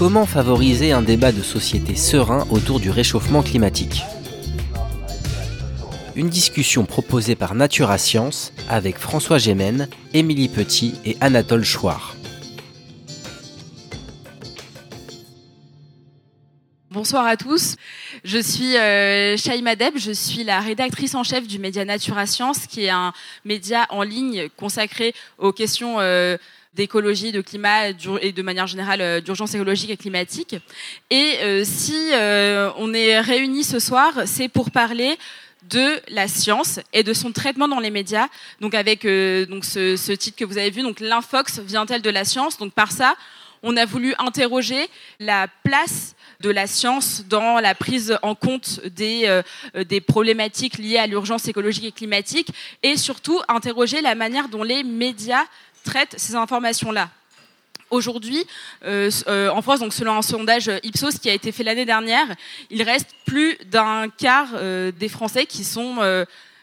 Comment favoriser un débat de société serein autour du réchauffement climatique Une discussion proposée par Natura Science avec François Gémen, Émilie Petit et Anatole Chouard. Bonsoir à tous. Je suis euh, je suis la rédactrice en chef du média Natura Science, qui est un média en ligne consacré aux questions euh, d'écologie, de climat et de manière générale euh, d'urgence écologique et climatique. Et euh, si euh, on est réunis ce soir, c'est pour parler de la science et de son traitement dans les médias. Donc avec donc ce, ce, titre que vous avez vu, donc l'infox vient-elle de la science? Donc par ça, on a voulu interroger la place de la science dans la prise en compte des, euh, des problématiques liées à l'urgence écologique et climatique et surtout interroger la manière dont les médias traite ces informations-là. Aujourd'hui, euh, euh, en France, donc selon un sondage Ipsos qui a été fait l'année dernière, il reste plus d'un quart euh, des Français qui sont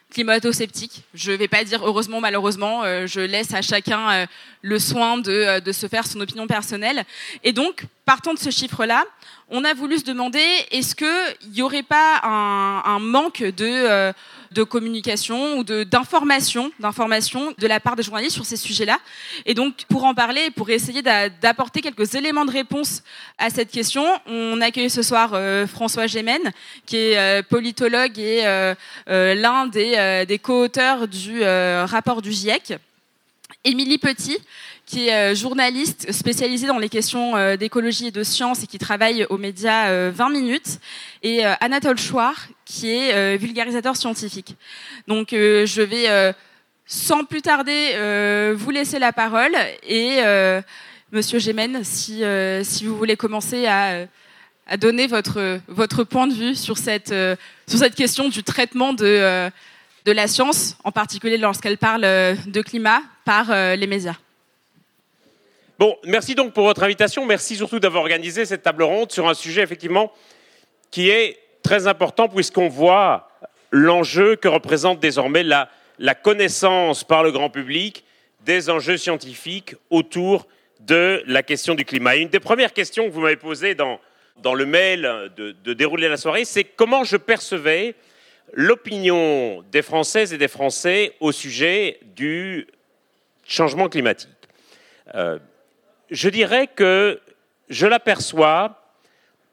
climato-sceptiques. Je ne vais pas dire heureusement, malheureusement, je laisse à chacun le soin de, se faire son opinion personnelle. Et donc, partant de ce chiffre-là, on a voulu se demander est-ce qu'il n'y aurait pas un manque de de communication ou d'information, d'information de la part des journalistes sur ces sujets-là. Et donc, pour en parler, pour essayer d'apporter quelques éléments de réponse à cette question, on accueille ce soir euh, François Gémen, qui est euh, politologue et euh, l'un des, des co-auteurs du rapport du GIEC. Émilie Petit, qui est journaliste spécialisée dans les questions d'écologie et de science et qui travaille aux médias 20 minutes, et Anatole Chouard, qui est vulgarisateur scientifique. Donc je vais sans plus tarder vous laisser la parole et Monsieur Gémen, si, si vous voulez commencer à, à donner votre, votre point de vue sur cette, sur cette question du traitement de de la science, en particulier lorsqu'elle parle de climat, par les médias. Bon, merci donc pour votre invitation. Merci surtout d'avoir organisé cette table ronde sur un sujet effectivement qui est très important puisqu'on voit l'enjeu que représente désormais la, la, connaissance par le grand public des enjeux scientifiques autour de la question du climat. Et une des premières questions que vous m'avez posées dans, dans le mail de, de dérouler la soirée, c'est comment je percevais l'opinion des Françaises et des Français au sujet du changement climatique. Euh, je dirais que je l'aperçois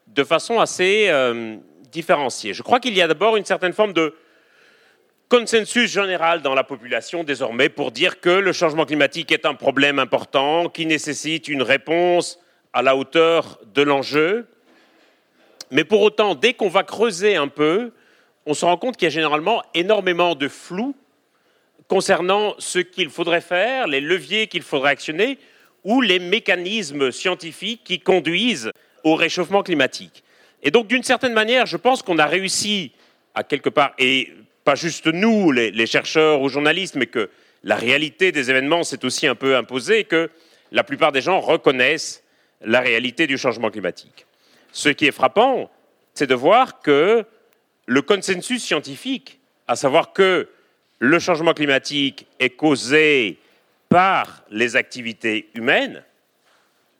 de façon assez euh, Je crois qu'il y a d'abord une certaine forme de consensus général dans la population désormais pour dire que le changement climatique est un problème important qui nécessite une réponse à la hauteur de l'enjeu. Mais pour autant, dès qu'on va creuser un peu, on se rend compte qu'il y a généralement énormément de flou concernant ce qu'il faudrait faire, les leviers qu'il faudrait actionner ou les mécanismes scientifiques qui conduisent au réchauffement climatique. Et donc, d'une certaine manière, je pense qu'on a réussi à quelque part, et pas juste nous, les, chercheurs ou journalistes, mais que la réalité des événements s'est aussi un peu imposée, que la plupart des gens reconnaissent la réalité du changement climatique. Ce qui est frappant, c'est de voir que le consensus scientifique, à savoir que le changement climatique est causé par les activités humaines,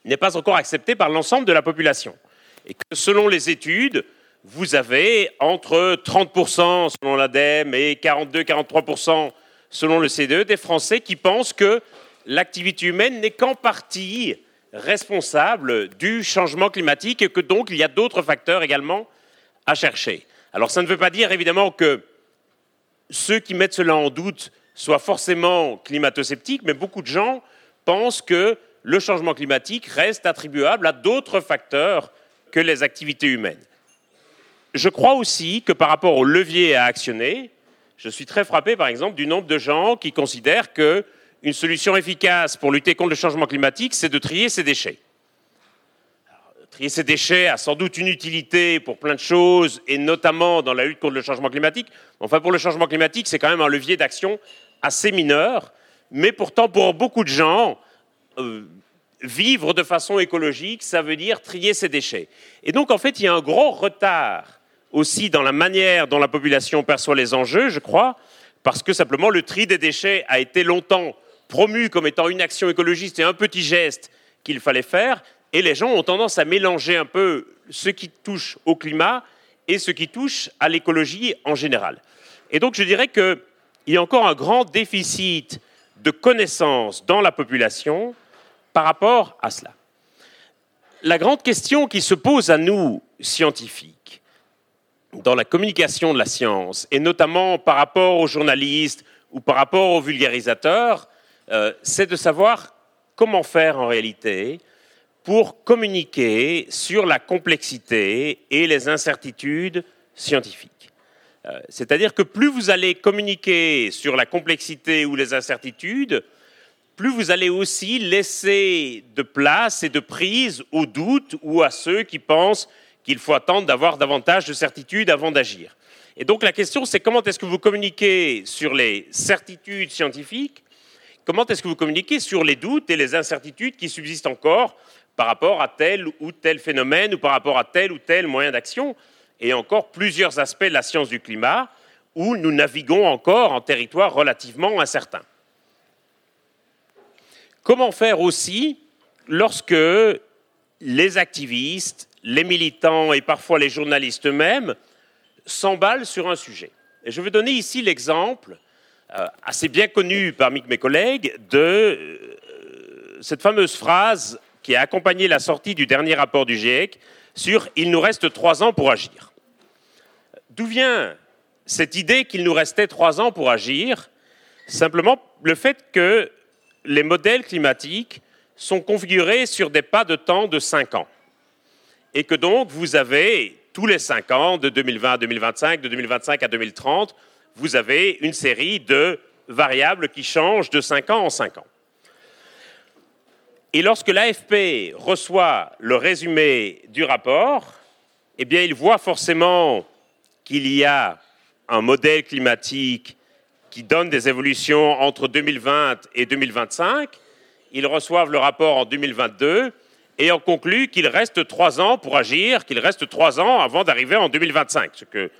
n'est pas encore accepté par l'ensemble de la population. Et que selon les études, vous avez entre 30% selon l'ADEME et 42-43% selon le CDE des Français qui pensent que l'activité humaine n'est qu'en partie responsable du changement climatique et que donc il y a d'autres facteurs également à chercher. Alors ça ne veut pas dire évidemment que ceux qui mettent cela en doute soient forcément climato-sceptiques, mais beaucoup de gens pensent que le changement climatique reste attribuable à d'autres facteurs que les activités humaines. Je crois aussi que par rapport aux leviers à actionner, je suis très frappé par exemple du nombre de gens qui considèrent qu'une solution efficace pour lutter contre le changement climatique, c'est de trier ses déchets trier ses déchets a sans doute une utilité pour plein de choses, et notamment dans la lutte contre le changement climatique. Enfin, pour le changement climatique, c'est quand même un levier d'action assez mineur, mais pourtant, pour beaucoup de gens, euh, vivre de façon écologique, ça veut dire trier ses déchets. Et donc, en fait, il y a un gros retard aussi dans la manière dont la population perçoit les enjeux, je crois, parce que simplement le tri des déchets a été longtemps promu comme étant une action écologiste et un petit geste qu'il fallait faire, et les gens ont tendance à mélanger un peu ce qui touche au climat et ce qui touche à l'écologie en général. Et donc je dirais qu'il y a encore un grand déficit de connaissances dans la population par rapport à cela. La grande question qui se pose à nous, scientifiques, dans la communication de la science, et notamment par rapport aux journalistes ou par rapport aux vulgarisateurs, euh, c'est de savoir comment faire en réalité pour communiquer sur la complexité et les incertitudes scientifiques. Euh, c'est-à-dire que plus vous allez communiquer sur la complexité ou les incertitudes, plus vous allez aussi laisser de place et de prise aux doutes ou à ceux qui pensent qu'il faut attendre d'avoir davantage de certitudes avant d'agir. Et donc la question, c'est comment est-ce que vous communiquez sur les certitudes scientifiques? Comment est-ce que vous communiquez sur les doutes et les incertitudes qui subsistent encore par rapport à tel ou tel phénomène ou par rapport à tel ou tel moyen d'action? Et encore plusieurs aspects de la science du climat où nous naviguons encore en territoire relativement incertain. Comment faire aussi lorsque les activistes, les militants et parfois les journalistes eux-mêmes s'emballent sur un sujet Et je vais donner ici l'exemple euh, assez bien connu parmi mes collègues de euh, cette fameuse phrase qui a accompagné la sortie du dernier rapport du GIEC sur Il nous reste trois ans pour agir. D'où vient cette idée qu'il nous restait trois ans pour agir? Simplement le fait que les modèles climatiques sont configurés sur des pas de temps de cinq ans. Et que donc vous avez tous les cinq ans, de 2020 à 2025, de 2025 à 2030, vous avez une série de variables qui changent de 5 ans en 5 ans. Et lorsque l'AFP reçoit le résumé du rapport, eh bien, il voit forcément qu'il y a un modèle climatique qui donne des évolutions entre 2020 et 2025. Ils reçoivent le rapport en 2022 et en conclut qu'il reste trois ans pour agir, qu'il reste trois ans avant d'arriver en 2025, ce que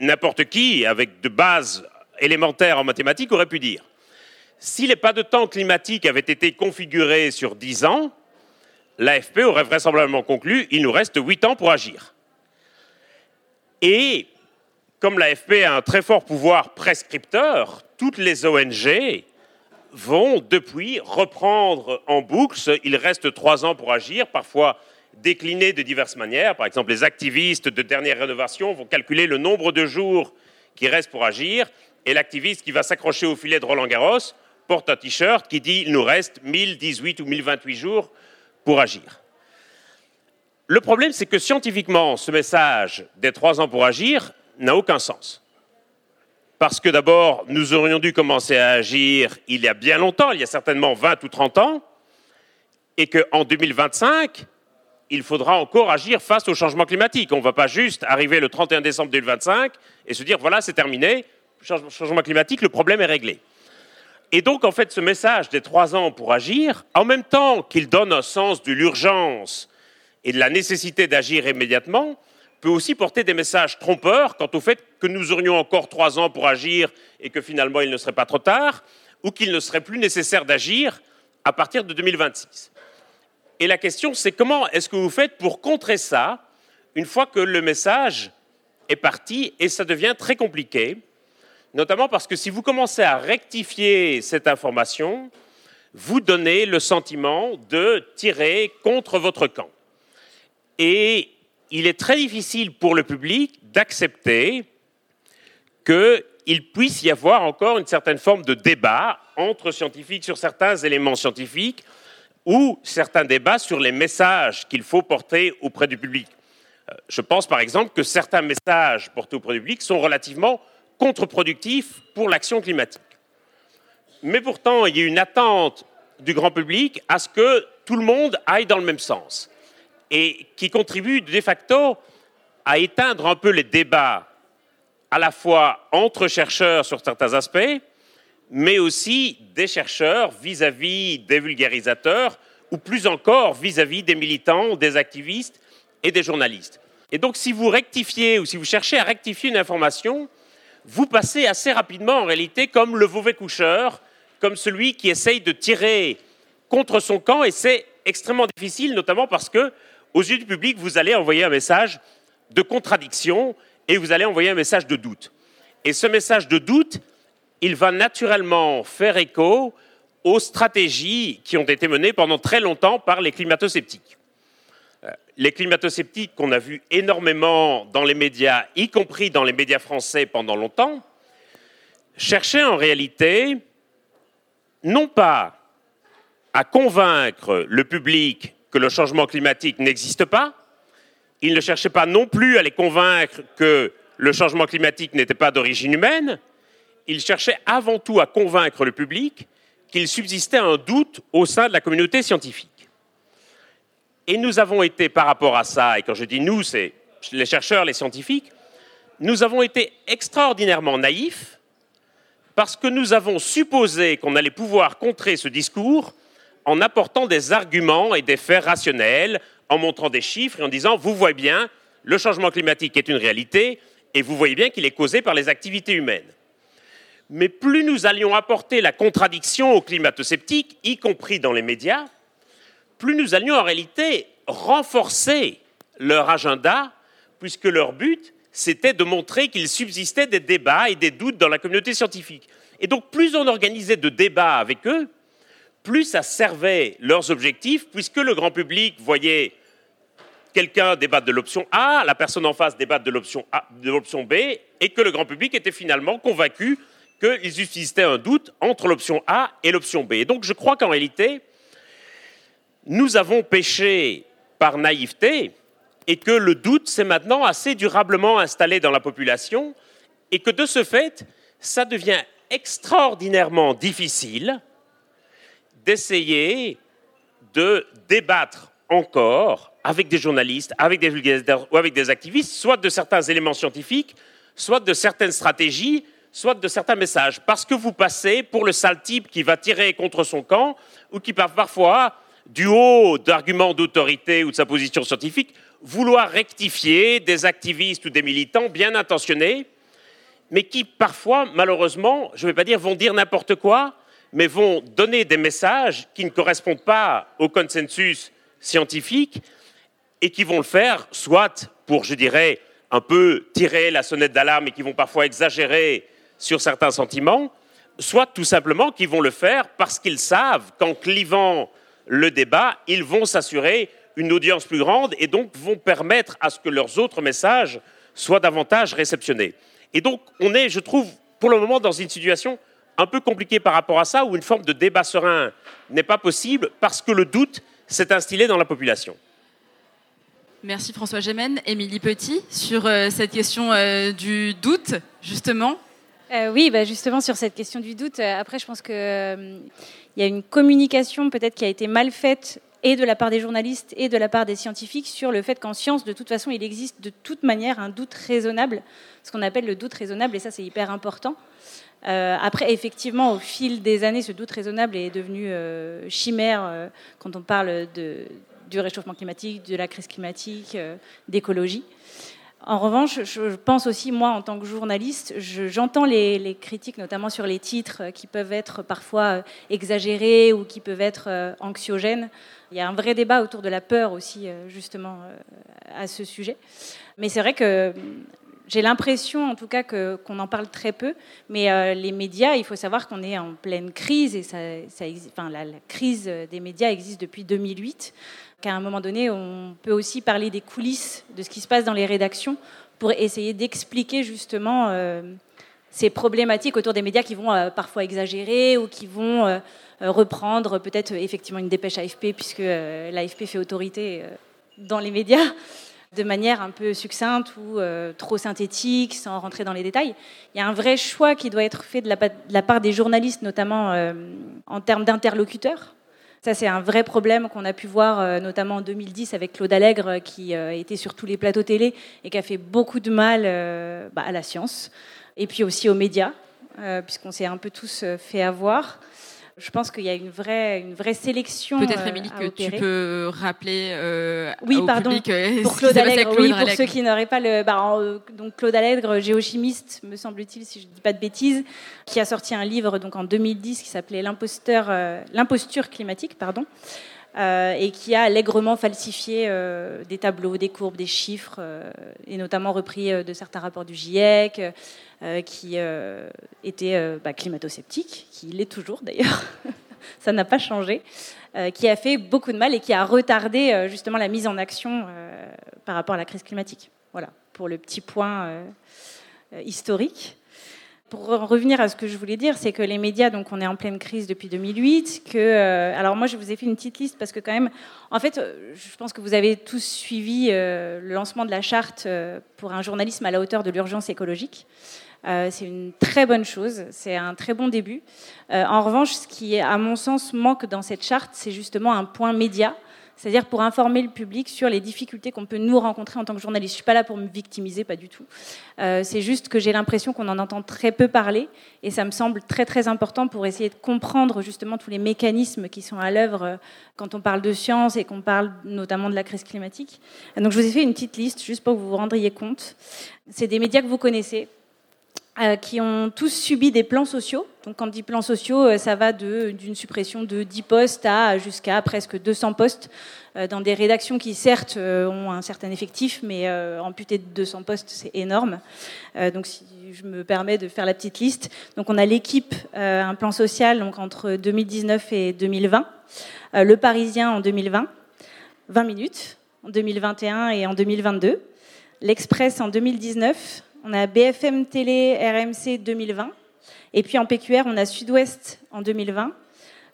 n'importe qui, avec de bases élémentaires en mathématiques, aurait pu dire. Si les pas de temps climatiques avaient été configurés sur 10 ans, l'AFP aurait vraisemblablement conclu il nous reste 8 ans pour agir. Et comme l'AFP a un très fort pouvoir prescripteur, toutes les ONG vont depuis reprendre en boucle, il reste 3 ans pour agir, parfois décliné de diverses manières. Par exemple, les activistes de dernière rénovation vont calculer le nombre de jours qui restent pour agir, et l'activiste qui va s'accrocher au filet de Roland Garros porte un t-shirt qui dit il nous reste 1018 ou 1028 jours pour agir. Le problème, c'est que scientifiquement, ce message des trois ans pour agir n'a aucun sens. Parce que d'abord, nous aurions dû commencer à agir il y a bien longtemps, il y a certainement 20 ou 30 ans, et qu'en 2025, il faudra encore agir face au changement climatique. On ne va pas juste arriver le 31 décembre 2025 et se dire voilà, c'est terminé, changement climatique, le problème est réglé. Et donc, en fait, ce message des trois ans pour agir, en même temps qu'il donne un sens de l'urgence et de la nécessité d'agir immédiatement, peut aussi porter des messages trompeurs quant au fait que nous aurions encore trois ans pour agir et que finalement il ne serait pas trop tard, ou qu'il ne serait plus nécessaire d'agir à partir de 2026. Et la question, c'est comment est-ce que vous faites pour contrer ça une fois que le message est parti et ça devient très compliqué, notamment parce que si vous commencez à rectifier cette information, vous donnez le sentiment de tirer contre votre camp. Et il est très difficile pour le public d'accepter qu'il puisse y avoir encore une certaine forme de débat entre scientifiques sur certains éléments scientifiques ou certains débats sur les messages qu'il faut porter auprès du public. Euh, je pense par exemple que certains messages portés auprès du public sont relativement contre-productifs pour l'action climatique. Mais pourtant, il y a une attente du grand public à ce que tout le monde aille dans le même sens. Et qui contribue de facto à éteindre un peu les débats à la fois entre chercheurs sur certains aspects, mais aussi des chercheurs vis-à-vis des vulgarisateurs, ou plus encore vis-à-vis des militants, des activistes et des journalistes. Et donc si vous rectifiez ou si vous cherchez à rectifier une information, vous passez assez rapidement en réalité comme le mauvais coucheur, comme celui qui essaye de tirer contre son camp, et c'est extrêmement difficile, notamment parce que, aux yeux du public, vous allez envoyer un message de contradiction et vous allez envoyer un message de doute. Et ce message de doute, il va naturellement faire écho aux stratégies qui ont été menées pendant très longtemps par les climato-sceptiques. Euh, les climato-sceptiques qu'on a vus énormément dans les médias, y compris dans les médias français pendant longtemps, cherchaient en réalité non pas à convaincre le public que le changement climatique n'existe pas, ils ne cherchaient pas non plus à les convaincre que le changement climatique n'était pas d'origine humaine, ils cherchaient avant tout à convaincre le public qu'il subsistait un doute au sein de la communauté scientifique. Et nous avons été, par rapport à ça, et quand je dis nous, c'est les chercheurs, les scientifiques, nous avons été extraordinairement naïfs parce que nous avons supposé qu'on allait pouvoir contrer ce discours en apportant des arguments et des faits rationnels, en montrant des chiffres et en disant, vous voyez bien, le changement climatique est une réalité et vous voyez bien qu'il est causé par les activités humaines. Mais plus nous allions apporter la contradiction aux climato-sceptiques, y compris dans les médias, plus nous allions en réalité renforcer leur agenda, puisque leur but, c'était de montrer qu'il subsistait des débats et des doutes dans la communauté scientifique. Et donc, plus on organisait de débats avec eux, plus ça servait leurs objectifs, puisque le grand public voyait quelqu'un débattre de l'option A, la personne en face débattre de l'option B, et que le grand public était finalement convaincu qu'il existait un doute entre l'option A et l'option B. Et donc je crois qu'en réalité, nous avons péché par naïveté et que le doute s'est maintenant assez durablement installé dans la population et que de ce fait, ça devient extraordinairement difficile d'essayer de débattre encore avec des journalistes, avec des vulgarisateurs ou avec des activistes, soit de certains éléments scientifiques, soit de certaines stratégies, soit de certains messages. Parce que vous passez pour le sale type qui va tirer contre son camp ou qui parfois, du haut d'arguments d'autorité ou de sa position scientifique, vouloir rectifier des activistes ou des militants bien intentionnés, mais qui parfois, malheureusement, je ne vais pas dire vont dire n'importe quoi, mais vont donner des messages qui ne correspondent pas au consensus scientifique et qui vont le faire soit pour, je dirais, un peu tirer la sonnette d'alarme et qui vont parfois exagérer sur certains sentiments, soit tout simplement qui vont le faire parce qu'ils savent qu'en clivant le débat, ils vont s'assurer une audience plus grande et donc vont permettre à ce que leurs autres messages soient davantage réceptionnés. Et donc on est, je trouve, pour le moment dans une situation un peu compliqué par rapport à ça, où une forme de débat serein n'est pas possible parce que le doute s'est instillé dans la population. Merci François Gémen. Émilie Petit, sur euh, cette question euh, du doute, justement. Euh, oui, bah justement sur cette question du doute. après, je pense qu'il il y a une communication peut-être qui a été mal faite et de la part des journalistes et de la part des scientifiques sur le fait qu'en science, de toute façon, il existe de toute manière un doute raisonnable, ce qu'on appelle le doute raisonnable, et ça c'est hyper important. Euh, après, effectivement, au fil des années, ce doute raisonnable est devenu euh, chimère euh, quand on parle du réchauffement climatique, de la crise climatique, d'écologie. En revanche, je pense aussi, moi, en tant que journaliste, j'entends les, critiques, notamment sur les titres, qui peuvent être parfois exagérés ou qui peuvent être anxiogènes. Il y a un vrai débat autour de la peur aussi, justement, à ce sujet. Mais c'est vrai que j'ai l'impression, en tout cas, qu'on en parle très peu. Mais euh, les médias, il faut savoir qu'on est en pleine crise et la, crise des médias existe depuis 2008. Qu'à un moment donné, on peut aussi parler des coulisses de ce qui se passe dans les rédactions pour essayer d'expliquer justement euh, ces problématiques autour des médias qui vont euh, parfois exagérer ou qui vont reprendre peut-être effectivement une dépêche AFP puisque l'AFP fait autorité dans les médias de manière un peu succincte ou euh, trop synthétique, sans rentrer dans les détails. Il y a un vrai choix qui doit être fait de la, part des journalistes, notamment euh, en termes d'interlocuteurs. Ça, c'est un vrai problème qu'on a pu voir notamment en 2010 avec Claude Allègre, qui était sur tous les plateaux télé et qui a fait beaucoup de mal bah, à la science, et puis aussi aux médias, puisqu'on s'est un peu tous fait avoir. Je pense qu'il y a une vraie, une vraie sélection. Peut-être, Émilie, que tu peux rappeler euh, oui, pardon, euh, pour Claude Allègre, oui, pour ceux qui n'auraient pas le. Bah, euh, donc Claude Allègre, géochimiste, me semble-t-il, si je ne dis pas de bêtises, qui a sorti un livre donc en 2010 qui s'appelait L'imposteur, l'imposture climatique, pardon. Et qui a allègrement falsifié des tableaux, des courbes, des chiffres, et notamment repris de certains rapports du GIEC, euh, qui euh, était euh, bah, climato-sceptique, qui l'est toujours d'ailleurs, ça n'a pas changé, qui a fait beaucoup de mal et qui a retardé justement la mise en action par rapport à la crise climatique. Voilà, pour le petit point historique pour revenir à ce que je voulais dire, c'est que les médias, donc on est en pleine crise depuis 2008. Que, alors moi, je vous ai fait une petite liste parce que quand même, en fait, je pense que vous avez tous suivi le lancement de la charte pour un journalisme à la hauteur de l'urgence écologique. Euh, c'est une très bonne chose, c'est un très bon début. Euh, en revanche, ce qui, à mon sens, manque dans cette charte, c'est justement un point média, c'est-à-dire pour informer le public sur les difficultés qu'on peut nous rencontrer en tant que journaliste. Je suis pas là pour me victimiser, pas du tout. Euh, c'est juste que j'ai l'impression qu'on en entend très peu parler, et ça me semble très très important pour essayer de comprendre justement tous les mécanismes qui sont à l'œuvre quand on parle de science et qu'on parle notamment de la crise climatique. Donc je vous ai fait une petite liste juste pour que vous vous rendriez compte. C'est des médias que vous connaissez, euh, qui ont tous subi des plans sociaux. Donc, quand dit plans sociaux, euh, ça va d'une suppression de 10 postes à jusqu'à presque 200 postes euh, dans des rédactions qui, certes, ont un certain effectif, mais amputer de 200 postes, c'est énorme. donc, si je me permets de faire la petite liste. Donc, on a l'équipe, un plan social donc, entre 2019 et 2020. le Parisien en 2020, 20 minutes en 2021 et en 2022. L'Express en 2019 on a BFM Télé RMC 2020. Et puis en PQR, on a Sud-Ouest en 2020,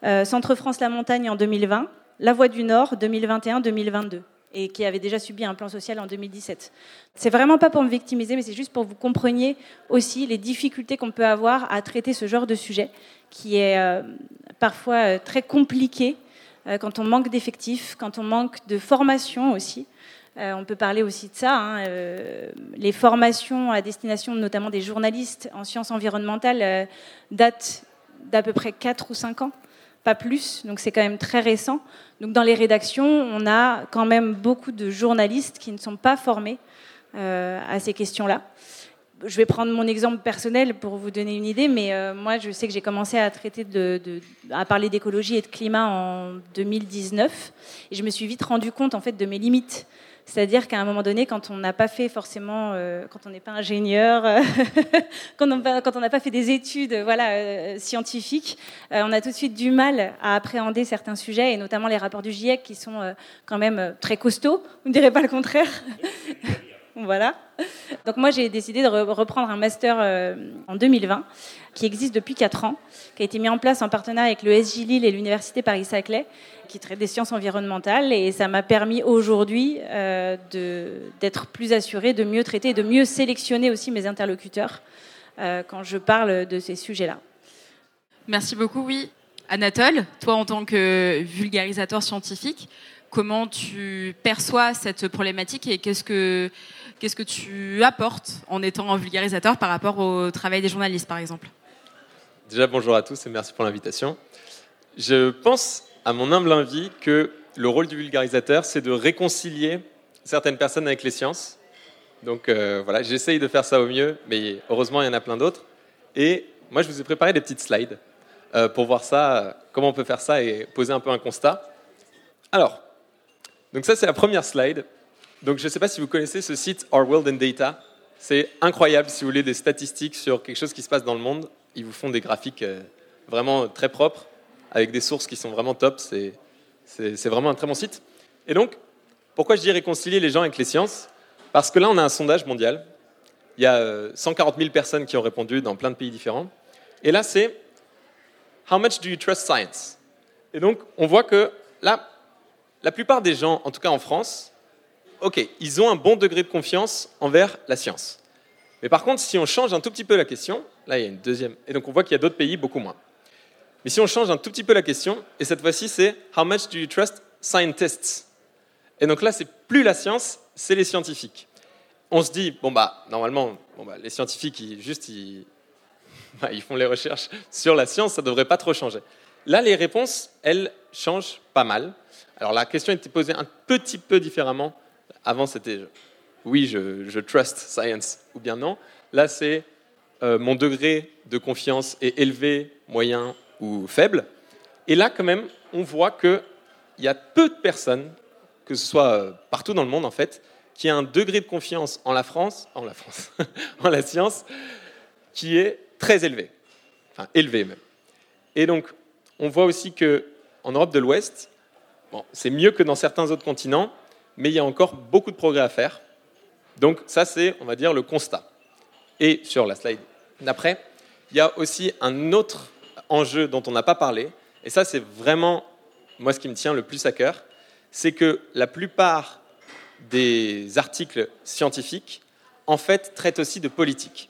euh, Centre France La Montagne en 2020, La Voix du Nord 2021-2022 et qui avait déjà subi un plan social en 2017. C'est vraiment pas pour me victimiser, mais c'est juste pour que vous compreniez aussi les difficultés qu'on peut avoir à traiter ce genre de sujet, qui est euh, parfois euh, très compliqué quand on manque d'effectifs, quand on manque de formation aussi. Euh, on peut parler aussi de ça. Hein, euh, les formations à destination notamment des journalistes en sciences environnementales euh, datent d'à peu près 4 ou 5 ans, pas plus, donc c'est quand même très récent. Donc dans les rédactions, on a quand même beaucoup de journalistes qui ne sont pas formés à ces questions-là. Je vais prendre mon exemple personnel pour vous donner une idée, mais moi je sais que j'ai commencé à traiter à parler d'écologie et de climat en 2019, et je me suis vite rendu compte en fait de mes limites c'est-à-dire qu'à un moment donné, quand on n'a pas fait forcément, euh, quand on n'est pas ingénieur, euh, quand on n'a pas fait des études voilà, euh, scientifiques, on a tout de suite du mal à appréhender certains sujets, et notamment les rapports du GIEC qui sont quand même très costauds, on ne dirait pas le contraire. voilà. Donc moi, j'ai décidé de reprendre un master en 2020 qui existe depuis 4 ans, qui a été mis en place en partenariat avec le SJ Lille et l'Université Paris-Saclay, qui traite des sciences environnementales. Et ça m'a permis aujourd'hui euh, d'être plus assurée, de mieux traiter, de mieux sélectionner aussi mes interlocuteurs euh, quand je parle de ces sujets-là. Merci beaucoup. Oui, Anatole, toi en tant que vulgarisateur scientifique, comment tu perçois cette problématique et qu'est-ce que, qu'est-ce que tu apportes en étant un vulgarisateur par rapport au travail des journalistes, par exemple? Déjà, bonjour à tous et merci pour l'invitation. Je pense à mon humble avis, que le rôle du vulgarisateur, c'est de réconcilier certaines personnes avec les sciences. Donc euh, voilà, j'essaye de faire ça au mieux, mais heureusement, il y en a plein d'autres. Et moi, je vous ai préparé des petites slides euh, pour voir ça, comment on peut faire ça et poser un peu un constat. Alors, donc ça, c'est la première slide. Donc je ne sais pas si vous connaissez ce site Our World in Data. C'est incroyable si vous voulez des statistiques sur quelque chose qui se passe dans le monde. Ils vous font des graphiques euh, vraiment très propres avec des sources qui sont vraiment top. C'est vraiment un très bon site. Et donc, pourquoi je dis réconcilier les gens avec les sciences? Parce que là, on a un sondage mondial. Il y a 140 euh, 000 personnes qui ont répondu dans plein de pays différents. Et là, c'est How much do you trust science? Et donc, on voit que là, la plupart des gens, en tout cas en France, ok, ils ont un bon degré de confiance envers la science. Mais par contre, si on change un tout petit peu la question, là, il y a une deuxième. Et donc, on voit qu'il y a d'autres pays beaucoup moins. Mais si on change un tout petit peu la question, et cette fois-ci c'est How much do you trust scientists? Et donc là, c'est plus la science, c'est les scientifiques. On se dit, bon bah, normalement, bon bah, les scientifiques, ils, juste, ils, bah, ils font les recherches sur la science, ça ne devrait pas trop changer. Là, les réponses, elles, changent pas mal. Alors la question était posée un petit peu différemment. Avant, c'était oui, je, je, trust science ou bien non. Là, c'est euh, mon degré de confiance est élevé, moyen ou faible. Et là, quand même, on voit qu'il y a peu de personnes, que ce soit euh, partout dans le monde en fait, qui a un degré de confiance en la France, en la France, en la science, qui est très élevé, enfin élevé même. Et donc, on voit aussi que en Europe de l'Ouest, bon, c'est mieux que dans certains autres continents, mais il y a encore beaucoup de progrès à faire. Donc ça, c'est, on va dire, le constat. Et sur la slide d'après, il y a aussi un autre enjeu dont on n'a pas parlé, et ça, c'est vraiment, moi, ce qui me tient le plus à cœur, c'est que la plupart des articles scientifiques, en fait, traitent aussi de politique.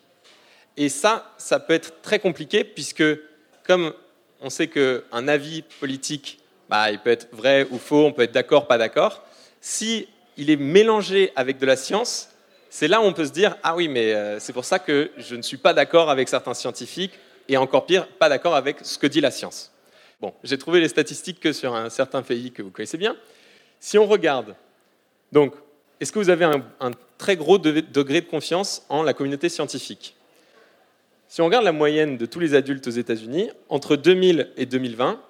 Et ça, ça peut être très compliqué, puisque comme on sait qu'un avis politique, bah, il peut être vrai ou faux, on peut être d'accord, pas d'accord, si il est mélangé avec de la science, c'est là où on peut se dire ah oui, mais euh, c'est pour ça que je ne suis pas d'accord avec certains scientifiques et encore pire, pas d'accord avec ce que dit la science. Bon, j'ai trouvé les statistiques que sur un certain pays que vous connaissez bien. Si on regarde, donc, est-ce que vous avez un, un très gros degré de confiance en la communauté scientifique? Si on regarde la moyenne de tous les adultes aux États-Unis, entre 2000 et 2020,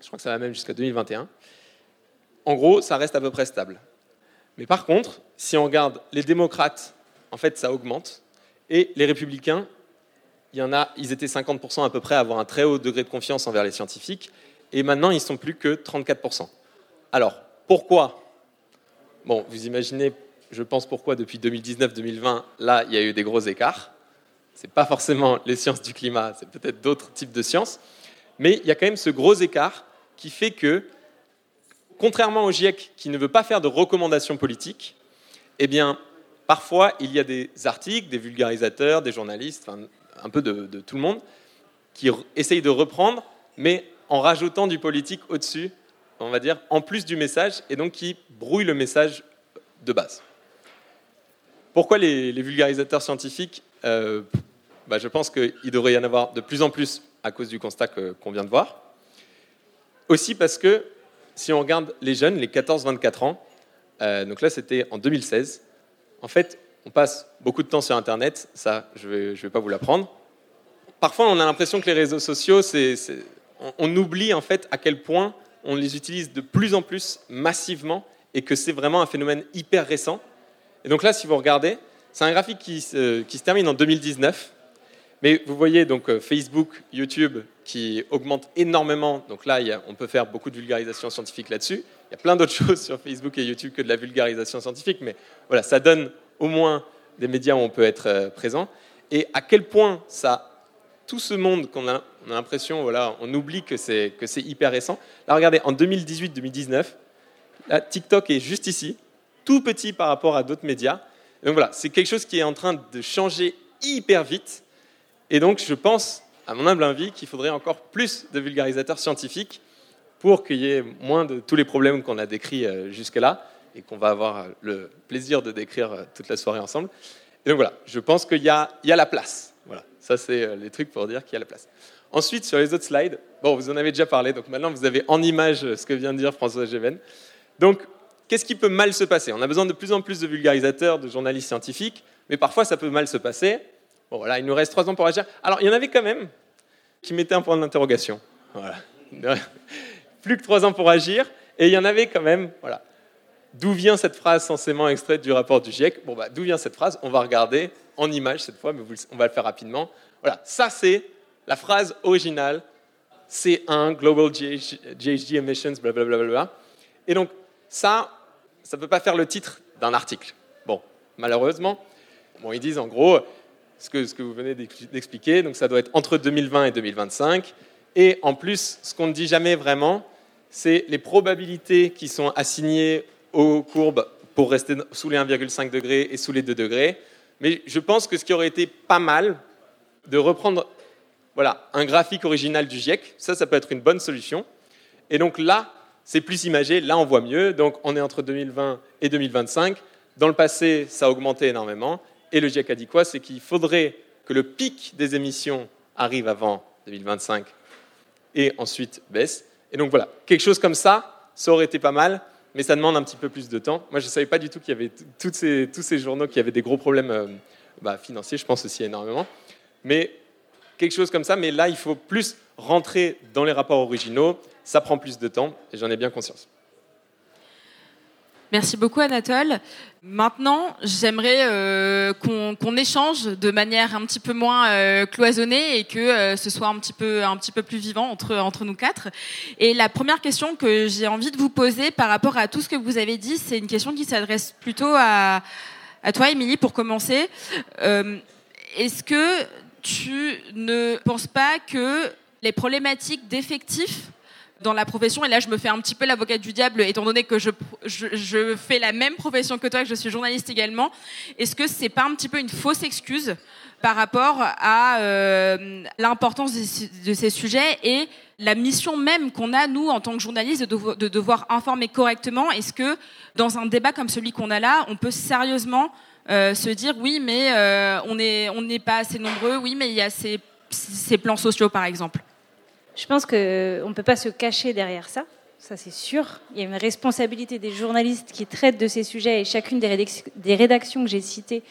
je crois que ça va même jusqu'à 2021, en gros, ça reste à peu près stable. Mais par contre, si on regarde les démocrates, en fait, ça augmente. Et les républicains, il y en a, ils étaient 50% à peu près à avoir un très haut degré de confiance envers les scientifiques. Et maintenant, ils sont plus que 34%. Alors, pourquoi? Bon, vous imaginez, je pense pourquoi depuis 2019-2020, là, il y a eu des gros écarts. Ce n'est pas forcément les sciences du climat, c'est peut-être d'autres types de sciences. Mais il y a quand même ce gros écart qui fait que contrairement au GIEC qui ne veut pas faire de recommandations politiques, eh bien, parfois, il y a des articles, des vulgarisateurs, des journalistes, un peu de, tout le monde, qui essayent de reprendre, mais en rajoutant du politique au-dessus, on va dire, en plus du message, et donc qui brouillent le message de base. Pourquoi les, vulgarisateurs scientifiques euh, bah, Je pense qu'il devrait y en avoir de plus en plus à cause du constat qu'on vient de voir. Aussi parce que si on regarde les jeunes, les 14-24 ans, euh, donc là c'était en 2016, en fait on passe beaucoup de temps sur Internet, ça je ne vais, pas vous l'apprendre. Parfois on a l'impression que les réseaux sociaux, on, oublie en fait à quel point on les utilise de plus en plus massivement et que c'est vraiment un phénomène hyper récent. Et donc là si vous regardez, c'est un graphique qui se termine en 2019 mais vous voyez donc euh, Facebook, YouTube qui augmentent énormément. Donc là, on peut faire beaucoup de vulgarisation scientifique là-dessus. Il y a plein d'autres choses sur Facebook et YouTube que de la vulgarisation scientifique, mais voilà, ça donne au moins des médias où on peut être euh, présent. Et à quel point ça, tout ce monde qu'on a, on a l'impression, voilà, on oublie que c'est que c'est hyper récent. Là, regardez, en 2018-2019, TikTok est juste ici, tout petit par rapport à d'autres médias. Donc voilà, c'est quelque chose qui est en train de changer hyper vite. Et donc, je pense, à mon humble avis, qu'il faudrait encore plus de vulgarisateurs scientifiques pour qu'il y ait moins de tous les problèmes qu'on a décrits euh, jusque-là et qu'on va avoir le plaisir de décrire euh, toute la soirée ensemble. Et donc voilà, je pense qu'il y, a la place. Voilà, ça c'est euh, les trucs pour dire qu'il y a la place. Ensuite, sur les autres slides, bon, vous en avez déjà parlé, donc maintenant vous avez en image ce que vient de dire François Géven. Donc, qu'est-ce qui peut mal se passer? On a besoin de plus en plus de vulgarisateurs, de journalistes scientifiques, mais parfois ça peut mal se passer. Bon, voilà, il nous reste trois ans pour agir. Alors, il y en avait quand même qui mettaient un point d'interrogation. Voilà. Plus que trois ans pour agir. Et il y en avait quand même, voilà. D'où vient cette phrase censément extraite du rapport du GIEC Bon, bah, d'où vient cette phrase? On va regarder en image cette fois, mais on va le faire rapidement. Voilà, ça c'est la phrase originale C1, Global GHG Emissions, blablabla. Et donc, ça, ça ne peut pas faire le titre d'un article. Bon, malheureusement, bon, ils disent en gros, ce que, vous venez d'expliquer. Donc ça doit être entre 2020 et 2025. Et en plus, ce qu'on ne dit jamais vraiment, c'est les probabilités qui sont assignées aux courbes pour rester sous les 1,5 degrés et sous les 2 degrés. Mais je pense que ce qui aurait été pas mal, de reprendre voilà, un graphique original du GIEC. Ça, ça peut être une bonne solution. Et donc là, c'est plus imagé, là on voit mieux. Donc on est entre 2020 et 2025. Dans le passé, ça a augmenté énormément. Et le GIEC a dit quoi? C'est qu'il faudrait que le pic des émissions arrive avant 2025 et ensuite baisse. Et donc voilà, quelque chose comme ça, ça aurait été pas mal, mais ça demande un petit peu plus de temps. Moi, je ne savais pas du tout qu'il y avait tous ces, tous ces journaux qui avaient des gros problèmes euh, bah, financiers, je pense aussi énormément. Mais quelque chose comme ça, mais là, il faut plus rentrer dans les rapports originaux, ça prend plus de temps, et j'en ai bien conscience. Merci beaucoup Anatole. Maintenant, j'aimerais euh, qu'on échange de manière un petit peu moins euh, cloisonnée et que euh, ce soit un petit peu plus vivant entre entre nous quatre. Et la première question que j'ai envie de vous poser par rapport à tout ce que vous avez dit, c'est une question qui s'adresse plutôt à à toi, Émilie, pour commencer. Est-ce que tu ne penses pas que les problématiques d'effectifs dans la profession, et là je me fais un petit peu l'avocat du diable, étant donné que je, je, fais la même profession que toi, que je suis journaliste également, est-ce que c'est pas un petit peu une fausse excuse par rapport à euh, l'importance de, ces sujets et la mission même qu'on a, nous, en tant que journalistes, de, devoir informer correctement? Est-ce que dans un débat comme celui qu'on a là, on peut sérieusement euh, se dire oui, mais euh, on n'est on pas assez nombreux, oui, mais il y a ces, ces plans sociaux, par exemple? Je pense qu'on ne peut pas se cacher derrière ça, ça c'est sûr. Il y a une responsabilité des journalistes qui traitent de ces sujets et chacune des rédactions que j'ai citées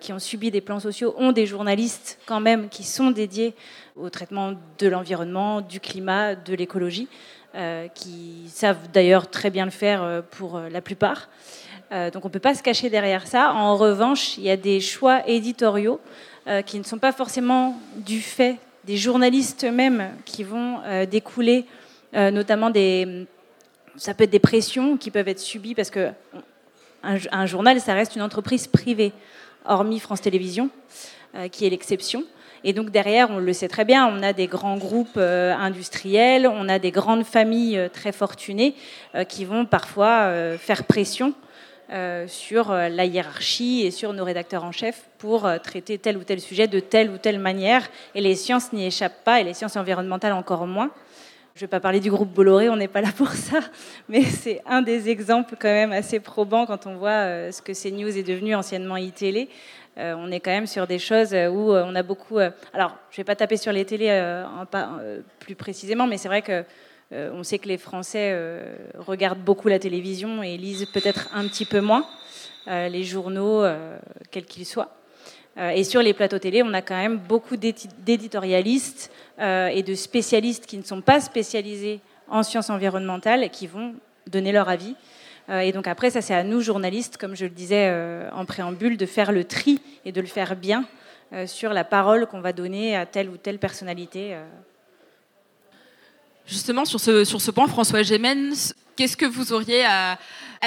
qui ont subi des plans sociaux ont des journalistes quand même qui sont dédiés au traitement de l'environnement, du climat, de l'écologie, euh, qui savent d'ailleurs très bien le faire euh, pour euh, la plupart. donc on ne peut pas se cacher derrière ça. En revanche, il y a des choix éditoriaux qui ne sont pas forcément du fait des journalistes eux-mêmes qui vont euh, découler euh, notamment des... Des pressions qui peuvent être subies parce que un, journal, ça reste une entreprise privée, hormis France Télévisions, euh, qui est l'exception. Et donc derrière, on le sait très bien, on a des grands groupes industriels, on a des grandes familles très fortunées qui vont parfois faire pression sur euh, la hiérarchie et sur nos rédacteurs en chef pour euh, traiter tel ou tel sujet de telle ou telle manière. Et les sciences n'y échappent pas, et les sciences environnementales encore moins. Je ne vais pas parler du groupe Bolloré, on n'est pas là pour ça, mais c'est un des exemples quand même assez probants quand on voit ce que CNews est devenu anciennement iTélé. on est quand même sur des choses où on a beaucoup. alors, je ne vais pas taper sur les télés plus précisément, mais c'est vrai que euh, on sait que les Français euh, regardent beaucoup la télévision et lisent peut-être un petit peu moins euh, les journaux, quels qu'ils soient. et sur les plateaux télé, on a quand même beaucoup d'éditorialistes et de spécialistes qui ne sont pas spécialisés en sciences environnementales qui vont donner leur avis. et donc après, ça c'est à nous, journalistes, comme je le disais en préambule, de faire le tri et de le faire bien sur la parole qu'on va donner à telle ou telle personnalité. Justement, sur ce, sur ce point, François Gémen, qu'est-ce que vous auriez à,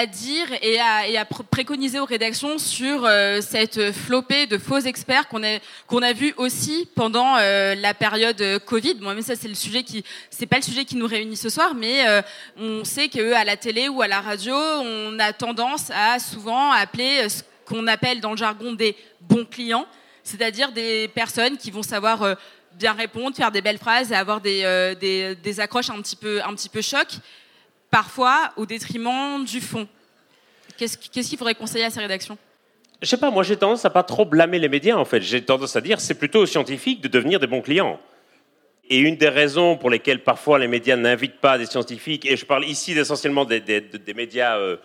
dire et à, préconiser aux rédactions sur euh, cette flopée de faux experts qu'on a, qu'on a vu aussi pendant euh, la période Covid? Moi, même ça, c'est le sujet qui, c'est pas le sujet qui nous réunit ce soir, mais euh, on sait qu'à la télé ou à la radio, on a tendance à souvent appeler ce qu'on appelle dans le jargon des bons clients, c'est-à-dire des personnes qui vont savoir bien répondre, faire des belles phrases et avoir des, euh, des, accroches un petit, peu, un petit peu choc, parfois au détriment du fond. Qu'est-ce qu'il faudrait conseiller à ces rédactions? Je sais pas, moi j'ai tendance à pas trop blâmer les médias en fait. J'ai tendance à dire c'est plutôt aux scientifiques de devenir des bons clients. Et une des raisons pour lesquelles parfois les médias n'invitent pas des scientifiques, et je parle ici essentiellement des, des, médias euh,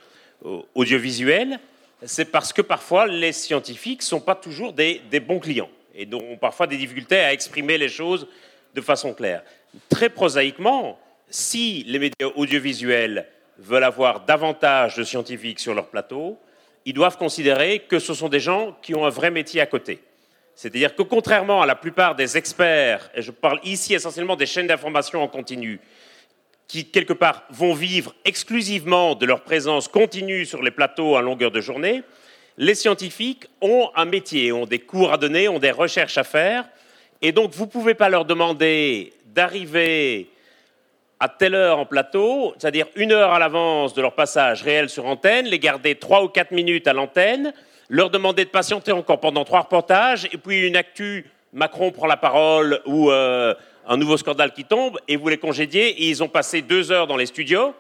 audiovisuels, c'est parce que parfois les scientifiques sont pas toujours des, des bons clients et dont ont parfois des difficultés à exprimer les choses de façon claire. Très prosaïquement, si les médias audiovisuels veulent avoir davantage de scientifiques sur leur plateau, ils doivent considérer que ce sont des gens qui ont un vrai métier à côté. C'est-à-dire que contrairement à la plupart des experts, et je parle ici essentiellement des chaînes d'information en continu, qui quelque part vont vivre exclusivement de leur présence continue sur les plateaux à longueur de journée, les scientifiques ont un métier, ont des cours à donner, ont des recherches à faire, et donc vous ne pouvez pas leur demander d'arriver à telle heure en plateau, c'est-à-dire une heure à l'avance de leur passage réel sur antenne, les garder trois ou quatre minutes à l'antenne, leur demander de patienter encore pendant trois reportages, et puis une actu Macron prend la parole ou euh, un nouveau scandale qui tombe et vous les congédiez et ils ont passé deux heures dans les studios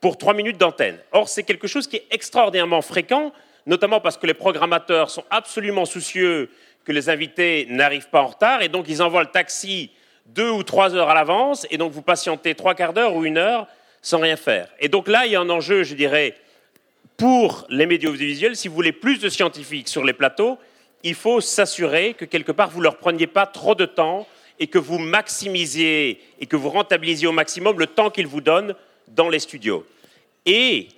pour trois minutes d'antenne. Or, c'est quelque chose qui est extraordinairement fréquent, notamment parce que les programmateurs sont absolument soucieux que les invités n'arrivent pas en retard et donc ils envoient le taxi deux ou trois heures à l'avance et donc vous patientez trois quarts d'heure ou une heure sans rien faire. Et donc là, il y a un enjeu, je dirais, pour les médias audiovisuels, si vous voulez plus de scientifiques sur les plateaux, il faut s'assurer que quelque part vous ne leur preniez pas trop de temps et que vous maximisiez et que vous rentabilisiez au maximum le temps qu'ils vous donnent dans les studios. Et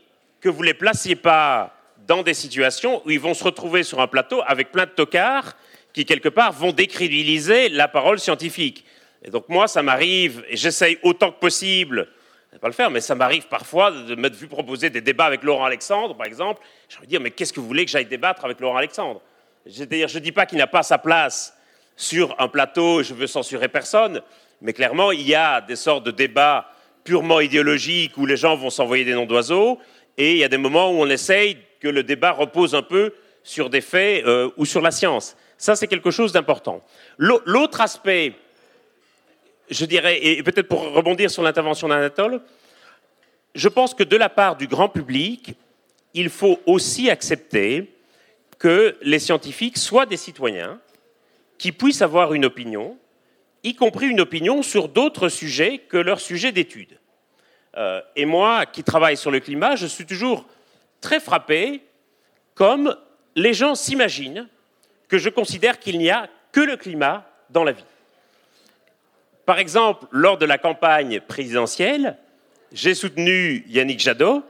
que vous ne les placiez pas dans des situations où ils vont se retrouver sur un plateau avec plein de tocards qui, quelque part, vont décrédibiliser la parole scientifique. Et donc moi, ça m'arrive, et j'essaye autant que possible, ne pas le faire, mais ça m'arrive parfois de m'être vu proposer des débats avec Laurent Alexandre, par exemple. J'ai envie de dire, mais qu'est-ce que vous voulez que j'aille débattre avec Laurent Alexandre? Je ne dis pas qu'il n'a pas sa place sur un plateau, je veux censurer personne, mais clairement, il y a des sortes de débats purement idéologiques où les gens vont s'envoyer des noms d'oiseaux, et il y a des moments où on essaye que le débat repose un peu sur des faits euh, ou sur la science. Ça, c'est quelque chose d'important. L'autre aspect, je dirais, et peut-être pour rebondir sur l'intervention d'Anatole, je pense que de la part du grand public, il faut aussi accepter que les scientifiques soient des citoyens qui puissent avoir une opinion, y compris une opinion sur d'autres sujets que leur sujet d'étude. Euh, et moi, qui travaille sur le climat, je suis toujours très frappé comme les gens s'imaginent que je considère qu'il n'y a que le climat dans la vie. Par exemple, lors de la campagne présidentielle, j'ai soutenu Yannick Jadot,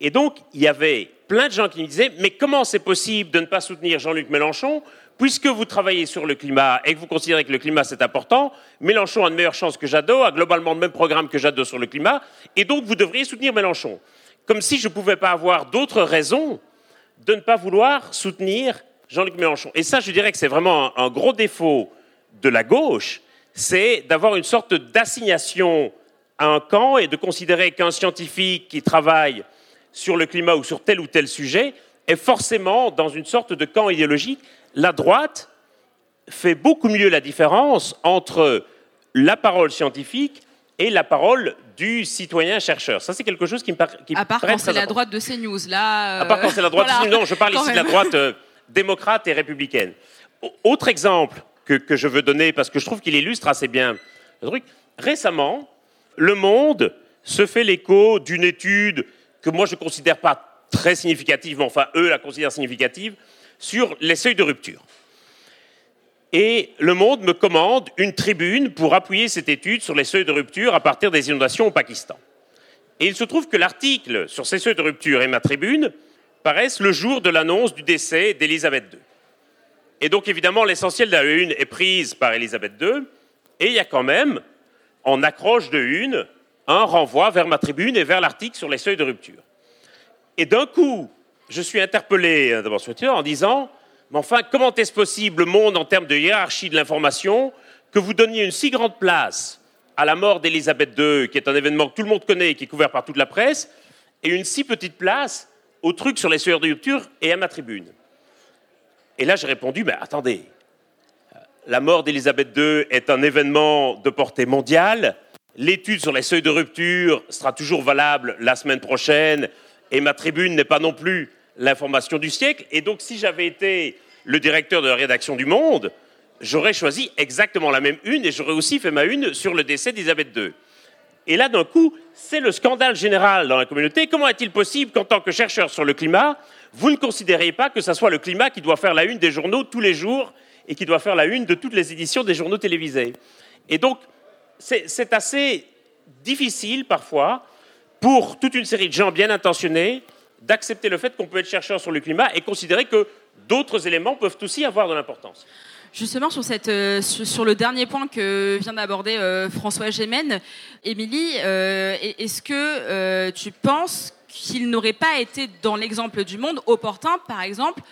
et donc il y avait plein de gens qui me disaient Mais comment c'est possible de ne pas soutenir Jean-Luc Mélenchon Puisque vous travaillez sur le climat et que vous considérez que le climat c'est important, Mélenchon a une meilleure chance que Jadot, a globalement le même programme que Jadot sur le climat, et donc vous devriez soutenir Mélenchon. Comme si je ne pouvais pas avoir d'autres raisons de ne pas vouloir soutenir Jean-Luc Mélenchon. Et ça, je dirais que c'est vraiment un, gros défaut de la gauche, c'est d'avoir une sorte d'assignation à un camp et de considérer qu'un scientifique qui travaille sur le climat ou sur tel ou tel sujet est forcément dans une sorte de camp idéologique. La droite fait beaucoup mieux la différence entre la parole scientifique et la parole du citoyen chercheur. Ça, c'est quelque chose qui me paraît. À part quand c'est la droite de CNews, là. À part quand c'est la droite de CNews. Non, je parle ici de la droite euh, démocrate et républicaine. Autre exemple que, que, je veux donner, parce que je trouve qu'il illustre assez bien le truc. Récemment, Le Monde se fait l'écho d'une étude que moi je ne considère pas très significative, mais enfin eux la considèrent significative, sur les seuils de rupture. Et Le Monde me commande une tribune pour appuyer cette étude sur les seuils de rupture à partir des inondations au Pakistan. Et il se trouve que l'article sur ces seuils de rupture et ma tribune paraissent le jour de l'annonce du décès d'Élisabeth II. Et donc évidemment, l'essentiel de la une est prise par Élisabeth II, et il y a quand même, en accroche de une, un renvoi vers ma tribune et vers l'article sur les seuils de rupture. Et d'un coup, je suis interpellé euh, d'abord sur Twitter en disant Mais enfin, comment est-ce possible, le monde, en termes de hiérarchie de l'information, que vous donniez une si grande place à la mort d'Élisabeth II, qui est un événement que tout le monde connaît et qui est couvert par toute la presse, et une si petite place au truc sur les seuils de rupture et à ma tribune? Et là, j'ai répondu Mais attendez, la mort d'Élisabeth II est un événement de portée mondiale. L'étude sur les seuils de rupture sera toujours valable la semaine prochaine et ma tribune n'est pas non plus l'information du siècle. Et donc, si j'avais été le directeur de la rédaction du Monde, j'aurais choisi exactement la même une et j'aurais aussi fait ma une sur le décès d'Elisabeth II. Et là, d'un coup, c'est le scandale général dans la communauté. Comment est-il possible qu'en tant que chercheur sur le climat, vous ne considériez pas que ce soit le climat qui doit faire la une des journaux tous les jours et qui doit faire la une de toutes les éditions des journaux télévisés? Et donc, c'est assez difficile parfois pour toute une série de gens bien intentionnés d'accepter le fait qu'on peut être chercheur sur le climat et considérer que d'autres éléments peuvent aussi avoir de l'importance. Justement, sur, euh, le dernier point que vient d'aborder euh, François Gémen, Émilie, euh, est-ce que tu penses qu'il n'aurait pas été, dans l'exemple du monde, opportun, par exemple,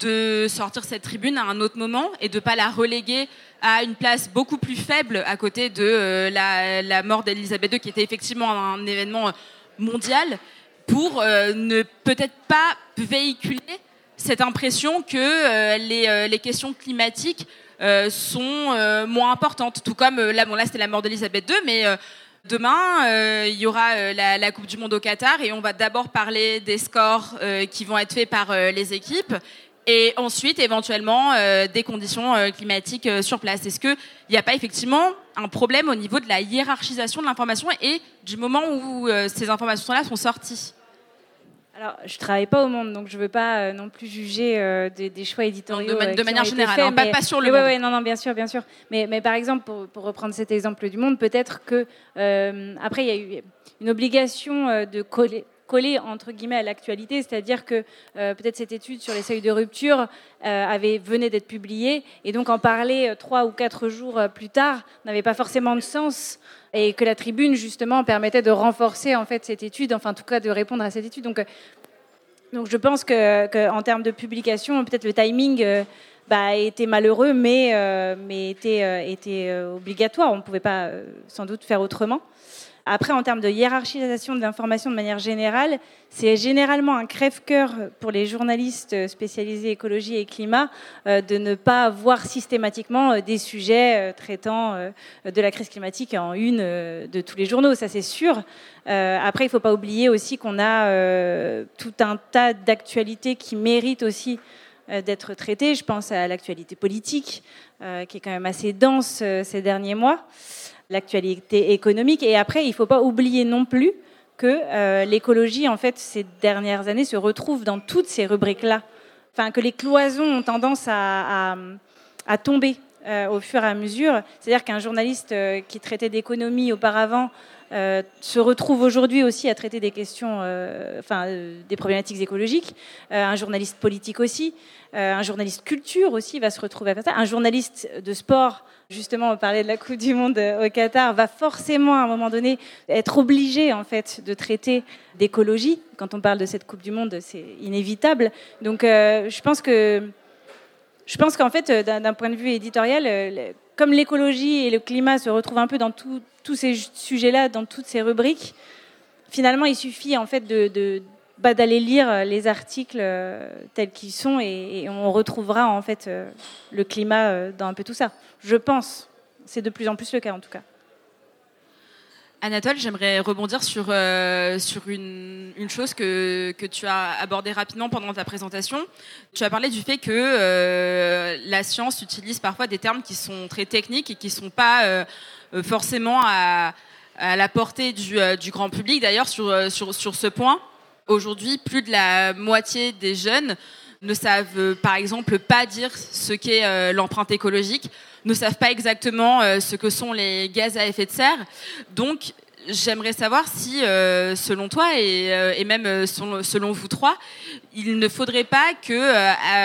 de sortir cette tribune à un autre moment et de ne pas la reléguer à une place beaucoup plus faible à côté de euh, la, mort d'Elisabeth II, qui était effectivement un événement mondial, pour euh, ne peut-être pas véhiculer cette impression que euh, les, les, questions climatiques sont moins importantes. Tout comme, là, bon, là c'était la mort d'Elisabeth II, mais Demain, il y aura la, Coupe du Monde au Qatar et on va d'abord parler des scores qui vont être faits par les équipes et ensuite éventuellement des conditions climatiques sur place. Est-ce qu'il n'y a pas effectivement un problème au niveau de la hiérarchisation de l'information et du moment où ces informations-là sont sorties? Alors, je travaille pas au Monde, donc je veux pas euh, non plus juger euh, des, choix éditoriaux. de, euh, manière générale, hein, pas, sur le Monde. non, non, bien sûr, bien sûr. Mais, mais par exemple, pour, reprendre cet exemple du Monde, peut-être que après, il y a eu une obligation de coller, coller entre guillemets à l'actualité, c'est-à-dire que peut-être cette étude sur les seuils de rupture avait venait d'être publiée et donc en parler trois ou quatre jours plus tard n'avait pas forcément de sens et que la tribune justement permettait de renforcer en fait cette étude, enfin en tout cas de répondre à cette étude. Donc, euh, je pense que, en termes de publication, peut-être le timing euh, bah, était malheureux, mais, euh, était obligatoire. On ne pouvait pas sans doute faire autrement. Après, en termes de hiérarchisation de l'information de manière générale, c'est généralement un crève-cœur pour les journalistes spécialisés écologie et climat euh, de ne pas voir systématiquement euh, des sujets euh, traitant de la crise climatique en une de tous les journaux, ça c'est sûr. Après, il ne faut pas oublier aussi qu'on a tout un tas d'actualités qui méritent aussi d'être traitées. Je pense à l'actualité politique, qui est quand même assez dense ces derniers mois l'actualité économique. Et après, il ne faut pas oublier non plus que euh, l'écologie, en fait, ces dernières années, se retrouve dans toutes ces rubriques-là. Enfin, que les cloisons ont tendance à, à, tomber euh, au fur et à mesure. C'est-à-dire qu'un journaliste euh, qui traitait d'économie auparavant se retrouve aujourd'hui aussi à traiter des questions, enfin, des problématiques écologiques. un journaliste politique aussi. un journaliste culture aussi va se retrouver à faire ça. Un journaliste de sport justement on parlait de la Coupe du Monde euh, au Qatar, va forcément à un moment donné être obligé en fait de traiter d'écologie. Quand on parle de cette Coupe du Monde, c'est inévitable. Donc euh, je pense que je pense qu'en fait, euh, d'un point de vue éditorial, comme l'écologie et le climat se retrouvent un peu dans tous ces sujets-là, dans toutes ces rubriques, finalement, il suffit en fait de, bah, lire les articles tels qu'ils sont et, on retrouvera en fait le climat dans un peu tout ça. Je pense. C'est de plus en plus le cas en tout cas. Anatole, j'aimerais rebondir sur, euh, sur une, chose que, que, tu as abordée rapidement pendant ta présentation. Tu as parlé du fait que euh, la science utilise parfois des termes qui sont très techniques et qui ne sont pas euh, forcément à, à, la portée du, du grand public. D'ailleurs, sur, sur, sur ce point, aujourd'hui, plus de la moitié des jeunes ne savent par exemple pas dire ce qu'est l'empreinte écologique ne savent pas exactement euh, ce que sont les gaz à effet de serre. Donc, j'aimerais savoir si, euh, selon toi et, euh, même selon, vous trois, il ne faudrait pas que,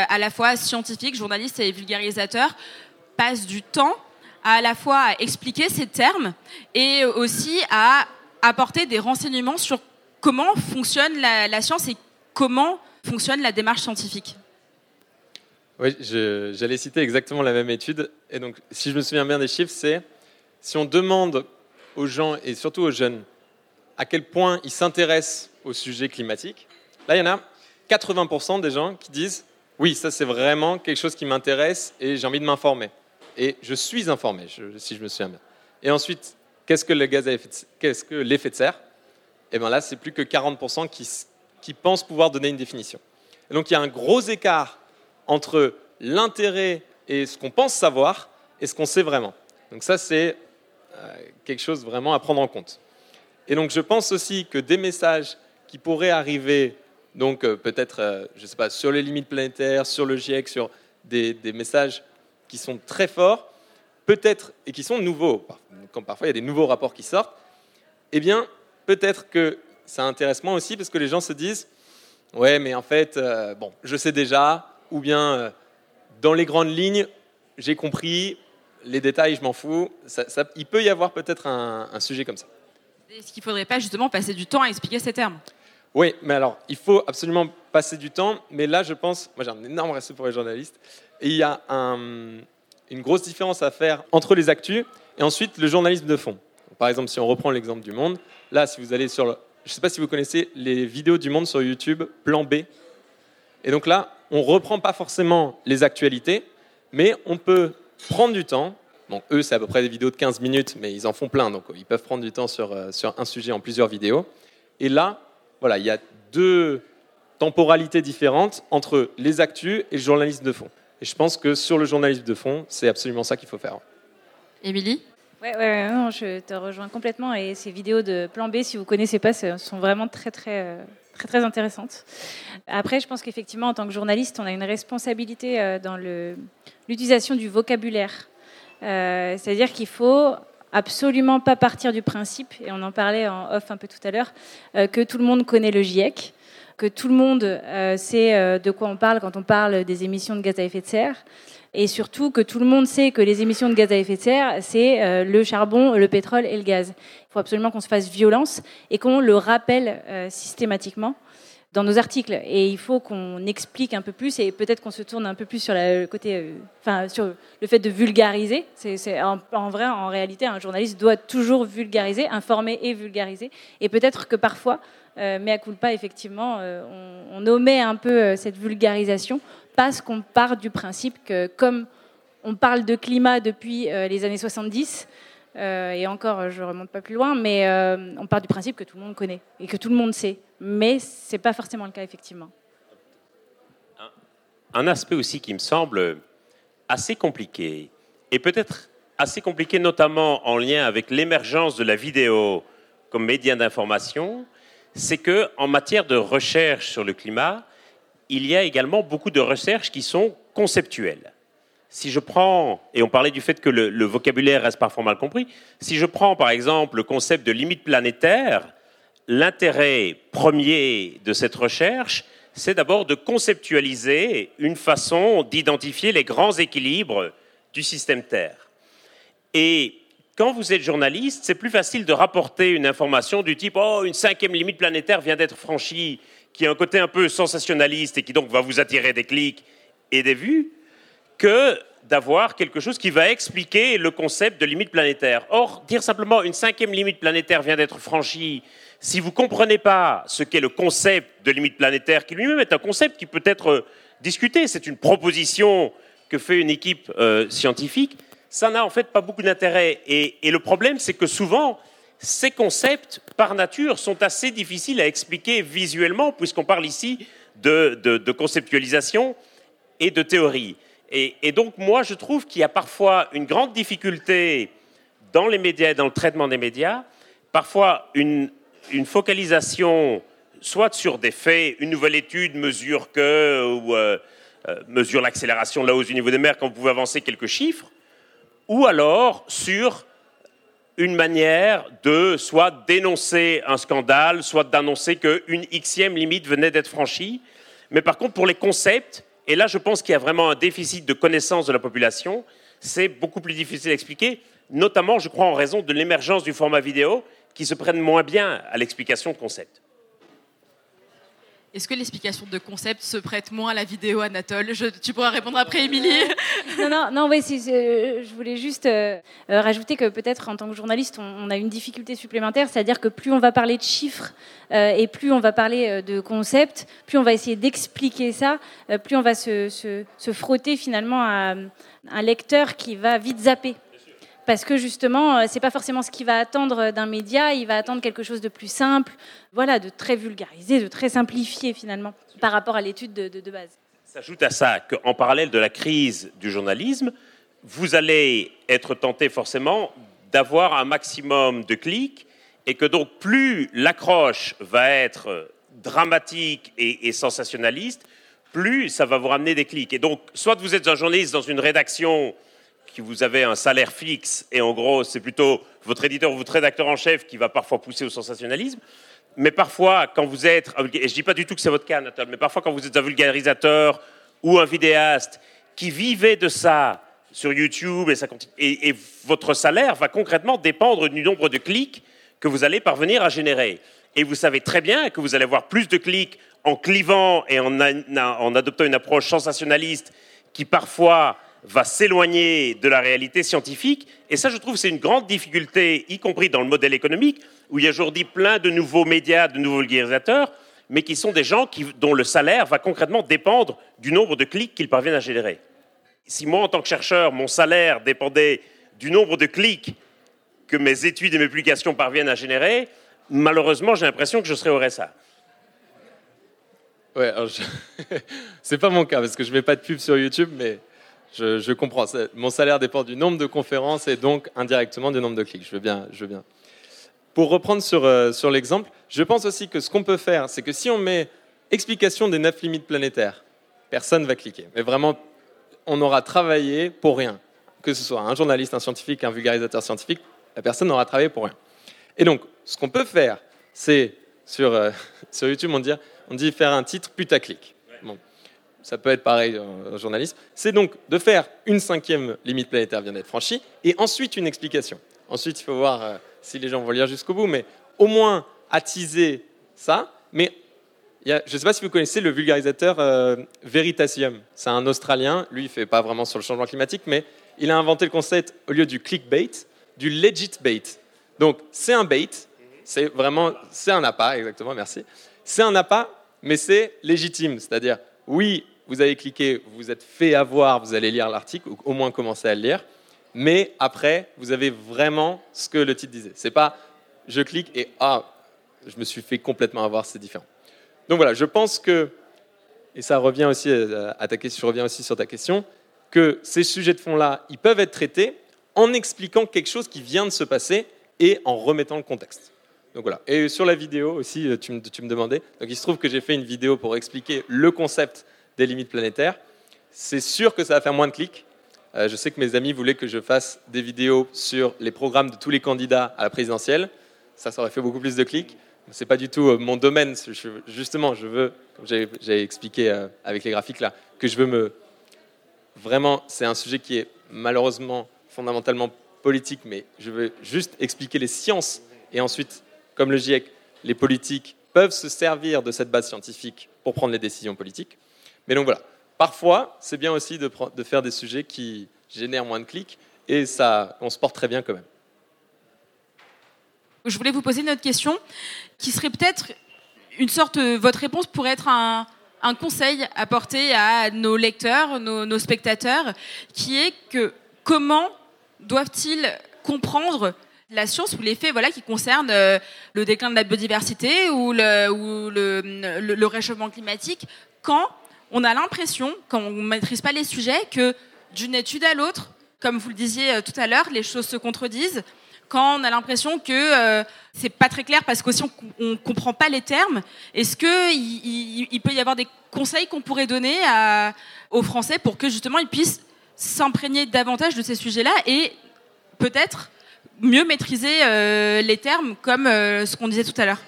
à, la fois scientifiques, journalistes et vulgarisateurs passent du temps à, la fois à expliquer ces termes et aussi à apporter des renseignements sur comment fonctionne la science et comment fonctionne la démarche scientifique. Oui, j'allais citer exactement la même étude. Et donc, si je me souviens bien des chiffres, c'est si on demande aux gens, et surtout aux jeunes, à quel point ils s'intéressent au sujet climatique, là, il y en a 80% des gens qui disent oui, ça c'est vraiment quelque chose qui m'intéresse et j'ai envie de m'informer. Et je suis informé, si je me souviens bien. Et ensuite, qu'est-ce que le gaz à effet qu'est-ce que l'effet de serre? Et eh bien là, c'est plus que 40% qui, qui pensent pouvoir donner une définition. Donc il y a un gros écart entre l'intérêt et ce qu'on pense savoir et ce qu'on sait vraiment. Donc ça, c'est euh, quelque chose vraiment à prendre en compte. Et donc je pense aussi que des messages qui pourraient arriver, donc euh, peut-être, euh, je ne sais pas, sur les limites planétaires, sur le GIEC, sur des, messages qui sont très forts, peut-être, et qui sont nouveaux, comme parfois il y a des nouveaux rapports qui sortent, eh bien, peut-être que ça intéresse moins aussi parce que les gens se disent, ouais, mais en fait, bon, je sais déjà, ou bien euh, dans les grandes lignes, j'ai compris, les détails, je m'en fous. il peut y avoir peut-être un, sujet comme ça. Est-ce qu'il ne faudrait pas justement passer du temps à expliquer ces termes? Oui, mais alors, il faut absolument passer du temps. Mais là, je pense, moi j'ai un énorme respect pour les journalistes, et il y a une grosse différence à faire entre les actus et ensuite le journalisme de fond. Par exemple, si on reprend l'exemple du Monde, là, si vous allez sur le... Je ne sais pas si vous connaissez les vidéos du Monde sur YouTube, plan B. Et donc là, on ne reprend pas forcément les actualités, mais on peut prendre du temps. Bon, eux, c'est à peu près des vidéos de 15 minutes, mais ils en font plein, donc ils peuvent prendre du temps sur, euh, sur un sujet en plusieurs vidéos. Et là, voilà, il y a deux temporalités différentes entre les actus et le journalisme de fond. Et je pense que sur le journalisme de fond, c'est absolument ça qu'il faut faire. Émilie? Ouais, ouais, je te rejoins complètement. Et ces vidéos de plan B, si vous connaissez pas, sont vraiment très, très, euh, très, très intéressantes. Après, je pense qu'effectivement, en tant que journaliste, on a une responsabilité euh, dans l'utilisation du vocabulaire. Euh, c'est-à-dire qu'il faut absolument pas partir du principe, et on en parlait en off un peu tout à l'heure, que tout le monde connaît le GIEC, que tout le monde sait de quoi on parle quand on parle des émissions de gaz à effet de serre et surtout que tout le monde sait que les émissions de gaz à effet de serre, c'est euh, le charbon, le pétrole et le gaz. Il faut absolument qu'on se fasse violence et qu'on le rappelle euh, systématiquement dans nos articles. Et il faut qu'on explique un peu plus et peut-être qu'on se tourne un peu plus sur le côté, euh, enfin, sur le fait de vulgariser. C'est, en, vrai, en réalité, un journaliste doit toujours vulgariser, informer et vulgariser. Et peut-être que parfois, mais à culpa, effectivement, on, on, omet un peu cette vulgarisation parce qu'on part du principe que comme on parle de climat depuis euh, les années 70, euh, et encore, je ne remonte pas plus loin, mais euh, on part du principe que tout le monde connaît et que tout le monde sait. Mais ce n'est pas forcément le cas, effectivement. Un aspect aussi qui me semble assez compliqué, et peut-être assez compliqué notamment en lien avec l'émergence de la vidéo comme média d'information, c'est que en matière de recherche sur le climat, il y a également beaucoup de recherches qui sont conceptuelles. Si je prends, et on parlait du fait que le, vocabulaire reste parfois mal compris, si je prends par exemple le concept de limite planétaire, l'intérêt premier de cette recherche, c'est d'abord de conceptualiser une façon d'identifier les grands équilibres du système Terre. Et quand vous êtes journaliste, c'est plus facile de rapporter une information du type Oh, une cinquième limite planétaire vient d'être franchie qui a un côté un peu sensationnaliste et qui donc va vous attirer des clics et des vues, que d'avoir quelque chose qui va expliquer le concept de limite planétaire. Or, dire simplement une cinquième limite planétaire vient d'être franchie, si vous ne comprenez pas ce qu'est le concept de limite planétaire, qui lui-même est un concept qui peut être discuté, c'est une proposition que fait une équipe euh, scientifique, ça n'a en fait pas beaucoup d'intérêt. et le problème, c'est que souvent, ces concepts, par nature, sont assez difficiles à expliquer visuellement, puisqu'on parle ici de, conceptualisation et de théorie. Et, donc, moi, je trouve qu'il y a parfois une grande difficulté dans les médias et dans le traitement des médias, parfois une, focalisation soit sur des faits, une nouvelle étude mesure que, ou euh, euh, mesure l'accélération de la hausse du niveau des mers quand vous pouvez avancer quelques chiffres, ou alors sur une manière de soit dénoncer un scandale, soit d'annoncer qu'une xième limite venait d'être franchie. Mais par contre, pour les concepts, et là je pense qu'il y a vraiment un déficit de connaissance de la population, c'est beaucoup plus difficile à expliquer, notamment je crois en raison de l'émergence du format vidéo qui se prennent moins bien à l'explication de concepts. Est-ce que l'explication de concept se prête moins à la vidéo, Anatole Tu pourras répondre après, Émilie. non, non, non, euh, je voulais juste euh, euh, rajouter que peut-être en tant que journaliste, on, a une difficulté supplémentaire, c'est-à-dire que plus on va parler de chiffres et plus on va parler de concepts, plus on va essayer d'expliquer ça, plus on va se, frotter finalement à un lecteur qui va vite zapper parce que justement, euh, c'est pas forcément ce qu'il va attendre d'un média, il va attendre quelque chose de plus simple, voilà, de très vulgarisé, de très simplifié finalement, par rapport à l'étude de, de, base. S'ajoute à ça qu'en parallèle de la crise du journalisme, vous allez être tenté forcément d'avoir un maximum de clics et que donc plus l'accroche va être dramatique et, et, sensationnaliste, plus ça va vous ramener des clics. Et donc, soit vous êtes un journaliste dans une rédaction qui vous avez un salaire fixe et en gros c'est plutôt votre éditeur ou votre rédacteur en chef qui va parfois pousser au sensationnalisme. Mais parfois, quand vous êtes, et je dis pas du tout que c'est votre cas, Nathalie, mais parfois quand vous êtes un vulgarisateur ou un vidéaste qui vivait de ça sur YouTube et, ça et votre salaire va concrètement dépendre du nombre de clics que vous allez parvenir à générer. Et vous savez très bien que vous allez avoir plus de clics en clivant et en, en adoptant une approche sensationnaliste qui parfois va s'éloigner de la réalité scientifique. Et ça, je trouve, c'est une grande difficulté, y compris dans le modèle économique, où il y a aujourd'hui plein de nouveaux médias, de nouveaux vulgarisateurs, mais qui sont des gens dont le salaire va concrètement dépendre du nombre de clics qu'ils parviennent à générer. si moi, en tant que chercheur, mon salaire dépendait du nombre de clics que mes études et mes publications parviennent à générer, malheureusement, j'ai l'impression que je serais au RSA. Ouais, je... c'est pas mon cas parce que je mets pas de pub sur YouTube, mais je, comprends. Mon salaire dépend du nombre de conférences et donc indirectement du nombre de clics. Je veux bien. Je veux bien. Pour reprendre sur, euh, sur l'exemple, je pense aussi que ce qu'on peut faire, c'est que si on met explication des neuf limites planétaires, personne va cliquer. Mais vraiment, on aura travaillé pour rien. Que ce soit un journaliste, un scientifique, un vulgarisateur scientifique, la personne n'aura travaillé pour rien. Et donc, ce qu'on peut faire, c'est sur, euh, sur YouTube, on dit, on dit faire un titre putaclic. Ça peut être pareil en journalisme. C'est donc de faire une cinquième limite planétaire vient d'être franchie, et ensuite une explication. Ensuite, il faut voir euh, si les gens vont lire jusqu'au bout, mais au moins attiser ça. Mais je ne sais pas si vous connaissez le vulgarisateur euh, Veritasium. C'est un Australien. Lui, il ne fait pas vraiment sur le changement climatique, mais il a inventé le concept, au lieu du clickbait, du legit bait. Donc, c'est un bait. C'est vraiment, c'est un appât, exactement, merci. C'est un appât, mais c'est légitime. C'est-à-dire, oui, vous avez cliqué, vous êtes fait avoir, vous allez lire l'article, ou au moins commencer à le lire mais après, vous avez vraiment ce que le titre disait. C'est pas je clique et ah, je me suis fait complètement avoir, c'est différent. Donc voilà, je pense que, et ça revient aussi à ta question, je reviens aussi sur ta question, que ces sujets de fond-là, ils peuvent être traités en expliquant quelque chose qui vient de se passer et en remettant le contexte. Donc voilà. Et sur la vidéo aussi, tu me, tu me demandais. Donc il se trouve que j'ai fait une vidéo pour expliquer le concept des limites planétaires. C'est sûr que ça va faire moins de clics, euh, je sais que mes amis voulaient que je fasse des vidéos sur les programmes de tous les candidats à la présidentielle. Ça, ça aurait fait beaucoup plus de clics. Ce n'est pas du tout euh, mon domaine. Justement, je veux, comme j'ai expliqué euh, avec les graphiques là, que je veux me. Vraiment, c'est un sujet qui est malheureusement fondamentalement politique, mais je veux juste expliquer les sciences. Et ensuite, comme le GIEC, les politiques peuvent se servir de cette base scientifique pour prendre les décisions politiques. Mais donc voilà, Parfois, c'est bien aussi de, faire des sujets qui génèrent moins de clics et ça, on se porte très bien quand même. Je voulais vous poser une autre question qui serait peut-être une sorte, votre réponse pourrait être un, conseil apporté à nos lecteurs, nos, spectateurs, qui est que comment doivent-ils comprendre la science ou les faits voilà, qui concernent euh, le déclin de la biodiversité ou le réchauffement climatique quand on a l'impression, quand on ne maîtrise pas les sujets, que d'une étude à l'autre, comme vous le disiez euh, tout à l'heure, les choses se contredisent. Quand on a l'impression que euh, c'est pas très clair parce qu'aussi on ne comprend pas les termes, est-ce qu'il il, peut y avoir des conseils qu'on pourrait donner aux Français pour que justement ils puissent s'imprégner davantage de ces sujets-là et peut-être mieux maîtriser euh, les termes comme ce qu'on disait tout à l'heure?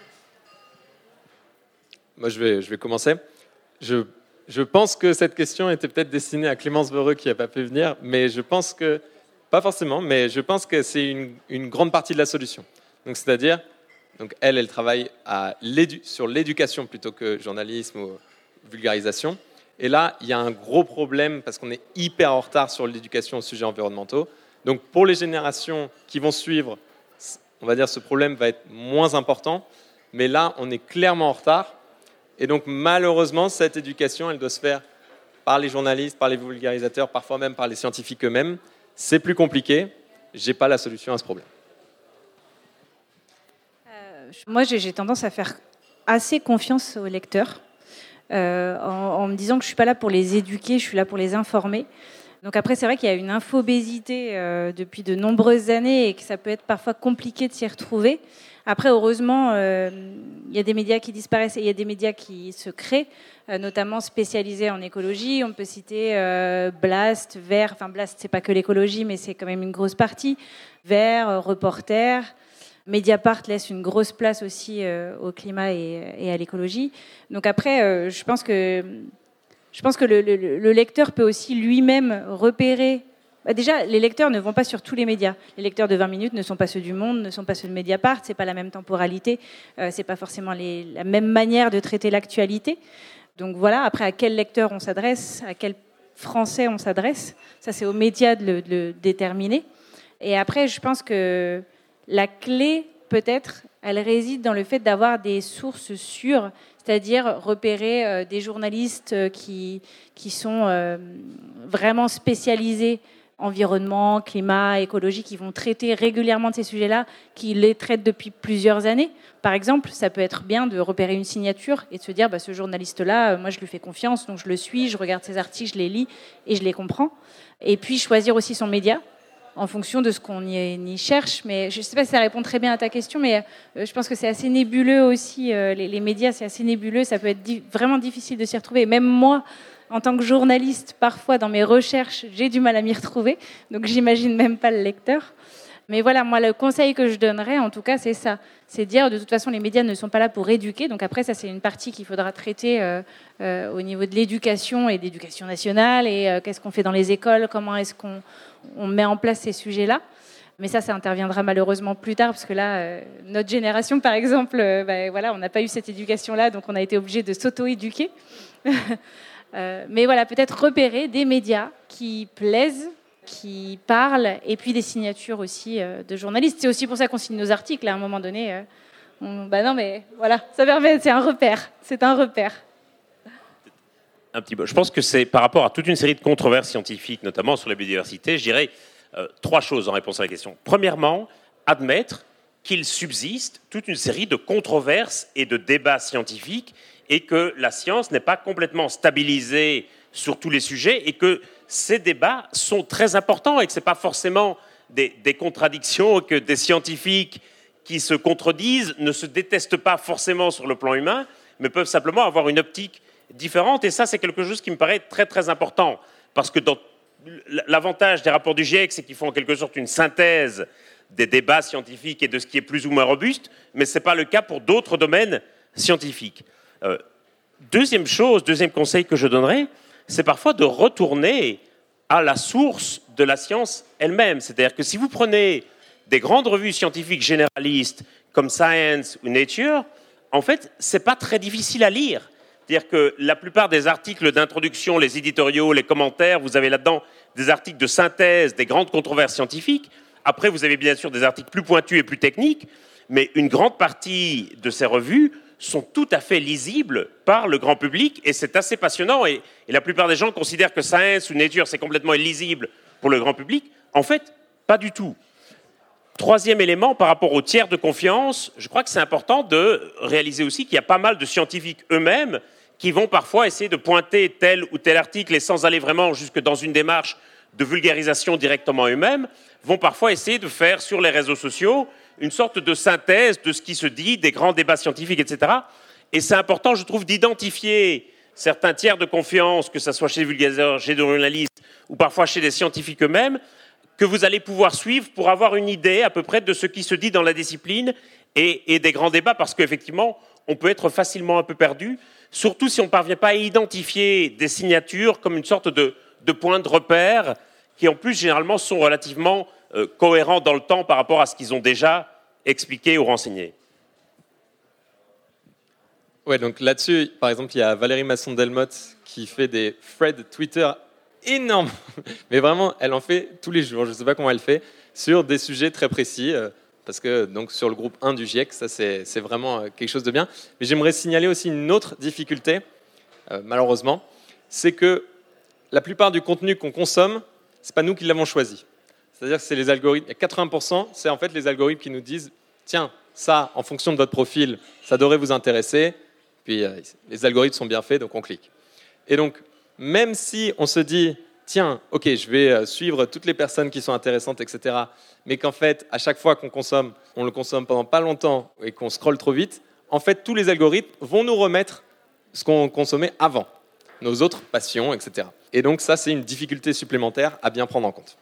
Moi, je vais, je vais commencer. Je je pense que cette question était peut-être destinée à Clémence Vereux qui n'a pas pu venir, mais je pense que, pas forcément, mais je pense que c'est une, grande partie de la solution. Donc, c'est-à-dire, donc elle, elle travaille sur l'éducation plutôt que journalisme ou vulgarisation. Et là, il y a un gros problème parce qu'on est hyper en retard sur l'éducation aux sujets environnementaux. Donc, pour les générations qui vont suivre, on va dire ce problème va être moins important. Mais là, on est clairement en retard et donc malheureusement, cette éducation, elle doit se faire par les journalistes, par les vulgarisateurs, parfois même par les scientifiques eux-mêmes. C'est plus compliqué. Je n'ai pas la solution à ce problème. Euh, moi, j'ai tendance à faire assez confiance aux lecteurs, euh, en, me disant que je ne suis pas là pour les éduquer, je suis là pour les informer. Donc après, c'est vrai qu'il y a une infobésité euh, depuis de nombreuses années et que ça peut être parfois compliqué de s'y retrouver. Après, heureusement, euh, il y a des médias qui disparaissent et il y a des médias qui se créent, euh, notamment spécialisés en écologie. On peut citer euh, Blast, Vert. Enfin, Blast, c'est pas que l'écologie, mais c'est quand même une grosse partie. Vert, Reporter. Mediapart laisse une grosse place aussi au climat et, à l'écologie. Donc après, je pense que je pense que le lecteur peut aussi lui-même repérer bah, déjà, les lecteurs ne vont pas sur tous les médias. Les lecteurs de 20 minutes ne sont pas ceux du Monde, ne sont pas ceux de Mediapart, c'est pas la même temporalité, euh, c'est pas forcément la même manière de traiter l'actualité. Donc voilà, après à quel lecteur on s'adresse, à quel Français on s'adresse, ça c'est aux médias de le, déterminer. Et après, je pense que la clé, peut-être, elle réside dans le fait d'avoir des sources sûres. c'est-à-dire repérer des journalistes qui, qui sont vraiment spécialisés environnement, climat, écologie, qui vont traiter régulièrement de ces sujets-là, qui les traitent depuis plusieurs années. Par exemple, ça peut être bien de repérer une signature et de se dire, bah, ce journaliste-là, euh, moi je lui fais confiance, donc je le suis, je regarde ses articles, je les lis et je les comprends. Et puis choisir aussi son média en fonction de ce qu'on y, cherche. Mais je ne sais pas si ça répond très bien à ta question, mais euh, je pense que c'est assez nébuleux aussi. Euh, les, médias, c'est assez nébuleux. Ça peut être vraiment difficile de s'y retrouver. Même moi, en tant que journaliste, parfois dans mes recherches, j'ai du mal à m'y retrouver. Donc j'imagine même pas le lecteur. Mais voilà, moi, le conseil que je donnerais, en tout cas, c'est ça. C'est dire, de toute façon, les médias ne sont pas là pour éduquer. Donc après, ça, c'est une partie qu'il faudra traiter euh, euh, au niveau de l'éducation et de l'éducation nationale. Et euh, qu'est-ce qu'on fait dans les écoles Comment est-ce qu'on on met en place ces sujets-là mais ça, ça interviendra malheureusement plus tard, parce que là, notre génération, par exemple, ben, voilà, on n'a pas eu cette éducation-là, donc on a été obligé de s'auto-éduquer. Euh, mais voilà, peut-être repérer des médias qui plaisent, qui parlent, et puis des signatures aussi euh, de journalistes. C'est aussi pour ça qu'on signe nos articles à un moment donné. Euh, bah non, mais voilà, ça permet, c'est un repère. C'est un repère. Un petit peu. Je pense que c'est par rapport à toute une série de controverses scientifiques, notamment sur la biodiversité, je dirais trois choses en réponse à la question. Premièrement, admettre qu'il subsiste toute une série de controverses et de débats scientifiques et que la science n'est pas complètement stabilisée sur tous les sujets et que ces débats sont très importants et que ce n'est pas forcément des, contradictions, que des scientifiques qui se contredisent ne se détestent pas forcément sur le plan humain, mais peuvent simplement avoir une optique différente. Et ça, c'est quelque chose qui me paraît très très important, parce que l'avantage des rapports du GIEC, c'est qu'ils font en quelque sorte une synthèse des débats scientifiques et de ce qui est plus ou moins robuste, mais ce n'est pas le cas pour d'autres domaines scientifiques. Euh, deuxième chose, deuxième conseil que je donnerais, c'est parfois de retourner à la source de la science elle-même. C'est-à-dire que si vous prenez des grandes revues scientifiques généralistes comme Science ou Nature, en fait, ce n'est pas très difficile à lire. C'est-à-dire que la plupart des articles d'introduction, les éditoriaux, les commentaires, vous avez là-dedans des articles de synthèse des grandes controverses scientifiques. Après, vous avez bien sûr des articles plus pointus et plus techniques, mais une grande partie de ces revues sont tout à fait lisibles par le grand public et c'est assez passionnant. Et, la plupart des gens considèrent que Science ou Nature, c'est complètement illisible pour le grand public. En fait, pas du tout. Troisième élément, par rapport aux tiers de confiance, je crois que c'est important de réaliser aussi qu'il y a pas mal de scientifiques eux-mêmes qui vont parfois essayer de pointer tel ou tel article et sans aller vraiment jusque dans une démarche de vulgarisation directement eux-mêmes, vont parfois essayer de faire sur les réseaux sociaux une sorte de synthèse de ce qui se dit, des grands débats scientifiques, etc. Et c'est important, je trouve, d'identifier certains tiers de confiance, que ce soit chez les vulgarisateurs, chez les journalistes ou parfois chez les scientifiques eux-mêmes, que vous allez pouvoir suivre pour avoir une idée à peu près de ce qui se dit dans la discipline et, des grands débats, parce qu'effectivement, on peut être facilement un peu perdu, surtout si on ne parvient pas à identifier des signatures comme une sorte de, point de repère, qui en plus généralement sont relativement euh, cohérents dans le temps par rapport à ce qu'ils ont déjà expliqué ou renseigné. Ouais, donc là-dessus, par exemple, il y a Valérie Masson-Delmotte qui fait des threads Twitter énormes, mais vraiment, elle en fait tous les jours, je ne sais pas comment elle fait, sur des sujets très précis, euh, parce que donc sur le groupe 1 du GIEC, ça c'est vraiment euh, quelque chose de bien. Mais j'aimerais signaler aussi une autre difficulté, malheureusement, c'est que la plupart du contenu qu'on consomme, ce n'est pas nous qui l'avons choisi. C'est-à-dire que c'est les algorithmes, 80%, c'est en fait les algorithmes qui nous disent, tiens, ça, en fonction de votre profil, ça devrait vous intéresser. Puis euh, les algorithmes sont bien faits, donc on clique. Et donc, même si on se dit, tiens, ok, je vais euh, suivre toutes les personnes qui sont intéressantes, etc., mais qu'en fait, à chaque fois qu'on consomme, on le consomme pendant pas longtemps et qu'on scrolle trop vite, en fait, tous les algorithmes vont nous remettre ce qu'on consommait avant, nos autres passions, etc. Et donc, ça, c'est une difficulté supplémentaire à bien prendre en compte.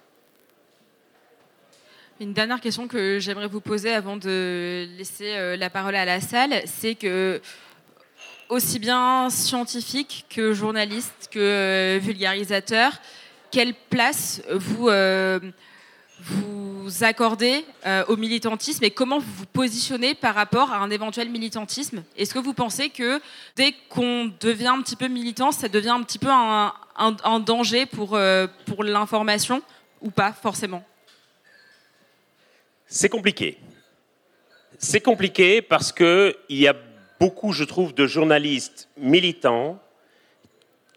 Une dernière question que j'aimerais vous poser avant de laisser euh, la parole à la salle, c'est que aussi bien scientifique que journaliste que euh, vulgarisateur, quelle place vous, euh, accordez au militantisme et comment vous vous positionnez par rapport à un éventuel militantisme? Est-ce que vous pensez que dès qu'on devient un petit peu militant, ça devient un petit peu un, un danger pour, pour l'information ou pas forcément? C'est compliqué. C'est compliqué parce qu'il y a beaucoup, je trouve, de journalistes militants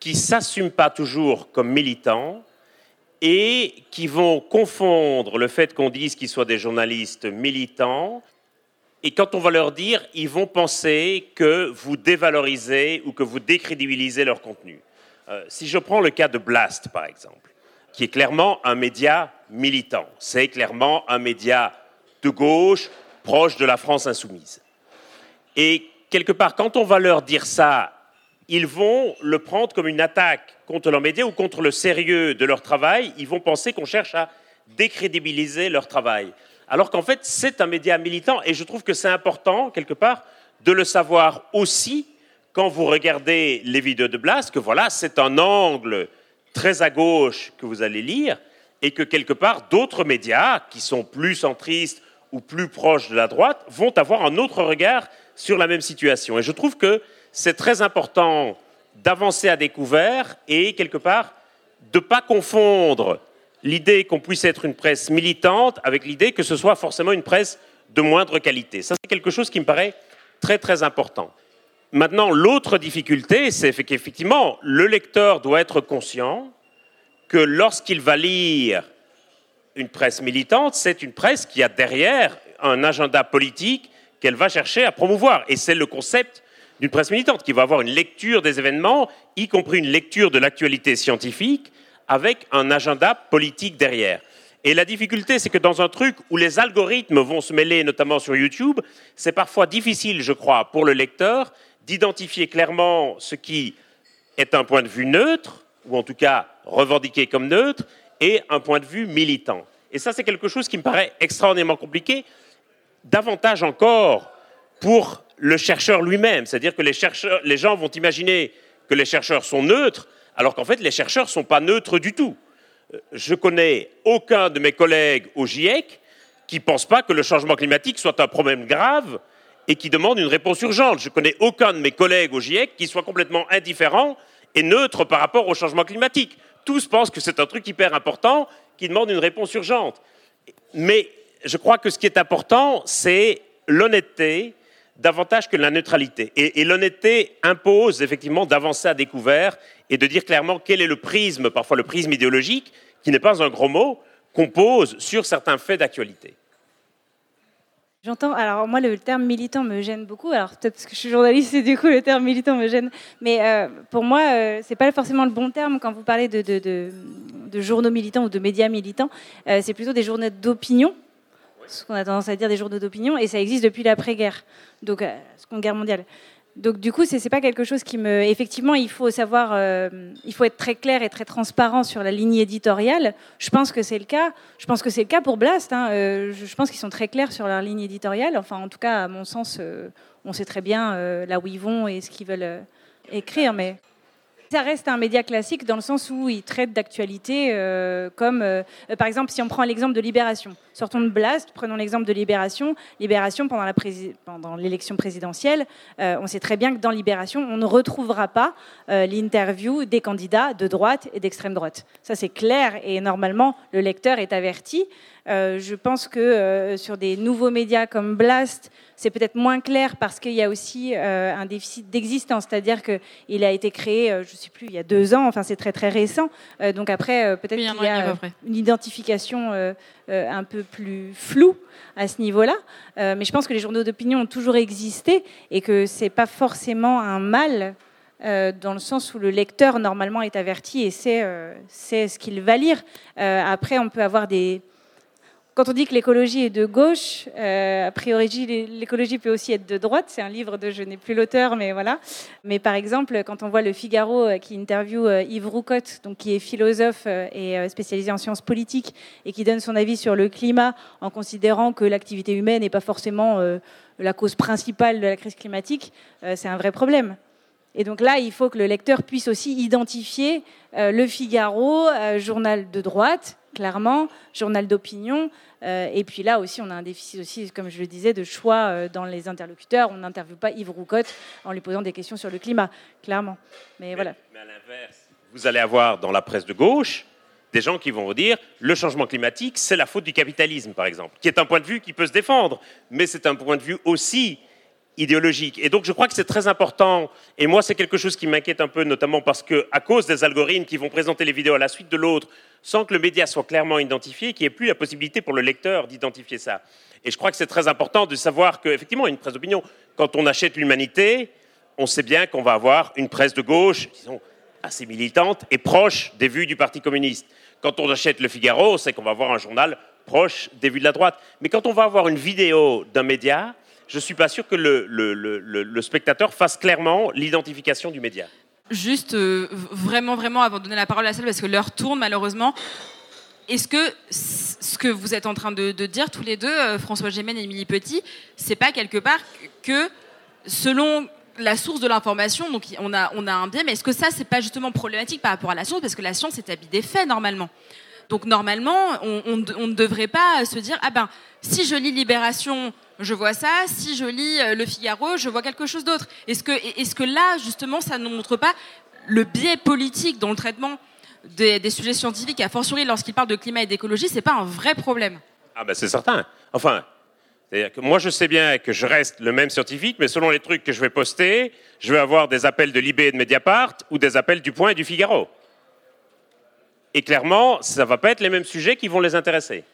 qui ne s'assument pas toujours comme militants et qui vont confondre le fait qu'on dise qu'ils soient des journalistes militants et quand on va leur dire, ils vont penser que vous dévalorisez ou que vous décrédibilisez leur contenu. Euh, si je prends le cas de Blast, par exemple, qui est clairement un média militant, c'est clairement un média de gauche, proche de la France insoumise. Et quelque part, quand on va leur dire ça, ils vont le prendre comme une attaque contre leurs médias ou contre le sérieux de leur travail. Ils vont penser qu'on cherche à décrédibiliser leur travail. Alors qu'en fait, c'est un média militant et je trouve que c'est important, quelque part, de le savoir aussi quand vous regardez les vidéos de Blas, que voilà, c'est un angle très à gauche que vous allez lire et que quelque part, d'autres médias qui sont plus centristes ou plus proches de la droite vont avoir un autre regard sur la même situation. Et je trouve que c'est très important d'avancer à découvert et quelque part de ne pas confondre l'idée qu'on puisse être une presse militante avec l'idée que ce soit forcément une presse de moindre qualité. Ça, c'est quelque chose qui me paraît très très important. Maintenant, l'autre difficulté, c'est qu'effectivement, le lecteur doit être conscient que lorsqu'il va lire une presse militante, c'est une presse qui a derrière un agenda politique qu'elle va chercher à promouvoir. Et c'est le concept d'une presse militante qui va avoir une lecture des événements, y compris une lecture de l'actualité scientifique, avec un agenda politique derrière. Et la difficulté, c'est que dans un truc où les algorithmes vont se mêler, notamment sur YouTube, c'est parfois difficile, je crois, pour le lecteur d'identifier clairement ce qui est un point de vue neutre, ou en tout cas revendiqué comme neutre, et un point de vue militant. Et ça, c'est quelque chose qui me paraît extraordinairement compliqué, davantage encore pour le chercheur lui-même. C'est-à-dire que les, gens vont imaginer que les chercheurs sont neutres, alors qu'en fait, les chercheurs ne sont pas neutres du tout. Euh, je connais aucun de mes collègues au GIEC qui ne pense pas que le changement climatique soit un problème grave et qui demande une réponse urgente. Je connais aucun de mes collègues au GIEC qui soit complètement indifférent et neutre par rapport au changement climatique. Tous pensent que c'est un truc hyper important qui demande une réponse urgente. Mais je crois que ce qui est important, c'est l'honnêteté davantage que la neutralité. Et, l'honnêteté impose effectivement d'avancer à découvert et de dire clairement quel est le prisme, parfois le prisme idéologique, qui n'est pas un gros mot, qu'on pose sur certains faits d'actualité. J'entends. Alors moi, le terme militant me gêne beaucoup. Alors peut-être parce que je suis journaliste et du coup le terme militant me gêne. Mais euh, pour moi, euh, c'est pas forcément le bon terme quand vous parlez de, de, journaux militants ou de médias militants. Euh, c'est plutôt des journaux d'opinion, ce qu'on a tendance à dire des journaux d'opinion, et ça existe depuis l'après-guerre, donc la Seconde Guerre mondiale. Donc du coup, c'est pas quelque chose qui me. Effectivement, il faut savoir, euh, il faut être très clair et très transparent sur la ligne éditoriale. Je pense que c'est le cas. Je pense que c'est le cas pour Blast. Hein. Euh, je pense qu'ils sont très clairs sur leur ligne éditoriale. Enfin, en tout cas, à mon sens, euh, on sait très bien là où ils vont et ce qu'ils veulent écrire. Mais ça reste un média classique dans le sens où il traite d'actualité euh, comme, euh, par exemple, si on prend l'exemple de Libération. Sortons de Blast, prenons l'exemple de Libération. Libération, pendant l'élection présidentielle, euh, on sait très bien que dans Libération, on ne retrouvera pas l'interview des candidats de droite et d'extrême droite. Ça, c'est clair et normalement, le lecteur est averti. je pense que sur des nouveaux médias comme Blast, c'est peut-être moins clair parce qu'il y a aussi euh, un déficit d'existence, c'est-à-dire qu'il a été créé, euh, je ne sais plus, il y a deux ans, enfin c'est très très récent. Euh, donc après, peut-être qu'il y a une identification un peu plus floue à ce niveau-là. mais je pense que les journaux d'opinion ont toujours existé et que ce n'est pas forcément un mal. dans le sens où le lecteur normalement est averti et sait, sait ce qu'il va lire. après, on peut avoir des, quand on dit que l'écologie est de gauche, euh, a priori l'écologie peut aussi être de droite. C'est un livre de, je n'ai plus l'auteur, mais voilà. Mais par exemple, quand on voit le Figaro euh, qui interviewe euh, Yves Roucotte, donc qui est philosophe et spécialisé en sciences politiques et qui donne son avis sur le climat en considérant que l'activité humaine n'est pas forcément la cause principale de la crise climatique, c'est un vrai problème. Et donc là, il faut que le lecteur puisse aussi identifier le Figaro, journal de droite, clairement, journal d'opinion. Euh, et puis là aussi, on a un déficit aussi, comme je le disais, de choix euh, dans les interlocuteurs. On n'interviewe pas Yves Roucotte en lui posant des questions sur le climat, clairement. Mais, voilà. Mais à l'inverse, vous allez avoir dans la presse de gauche des gens qui vont vous dire le changement climatique, c'est la faute du capitalisme, par exemple, qui est un point de vue qui peut se défendre, mais c'est un point de vue aussi idéologique. Et donc je crois que c'est très important, et moi c'est quelque chose qui m'inquiète un peu, notamment parce que à cause des algorithmes qui vont présenter les vidéos à la suite de l'autre, sans que le média soit clairement identifié, qu'il n'y ait plus la possibilité pour le lecteur d'identifier ça. Et je crois que c'est très important de savoir qu'effectivement, une presse d'opinion, quand on achète l'humanité, on sait bien qu'on va avoir une presse de gauche, disons, assez militante et proche des vues du Parti communiste. Quand on achète le Figaro, sait qu'on va avoir un journal proche des vues de la droite. Mais quand on va avoir une vidéo d'un média, je ne suis pas sûr que le, spectateur fasse clairement l'identification du média. Juste, euh, vraiment, vraiment, avant de donner la parole à la salle, parce que l'heure tourne malheureusement, est-ce que ce que vous êtes en train de, dire tous les deux, euh, François Gémen et Émilie Petit, c'est pas quelque part que selon la source de l'information, donc on a, un biais, mais est-ce que ça, c'est pas justement problématique par rapport à la science Parce que la science établit des faits normalement. Donc normalement, on, ne devrait pas se dire ah ben si je lis Libération, je vois ça. Si je lis euh, Le Figaro, je vois quelque chose d'autre. Est-ce que, là, justement, ça ne montre pas le biais politique dans le traitement des, sujets scientifiques, a fortiori lorsqu'il parle de climat et d'écologie, c'est pas un vrai problème Ah ben c'est certain. Enfin, c'est-à-dire que moi je sais bien que je reste le même scientifique, mais selon les trucs que je vais poster, je vais avoir des appels de Libé et de Mediapart ou des appels du Point et du Figaro. Et clairement, ça ne va pas être les mêmes sujets qui vont les intéresser.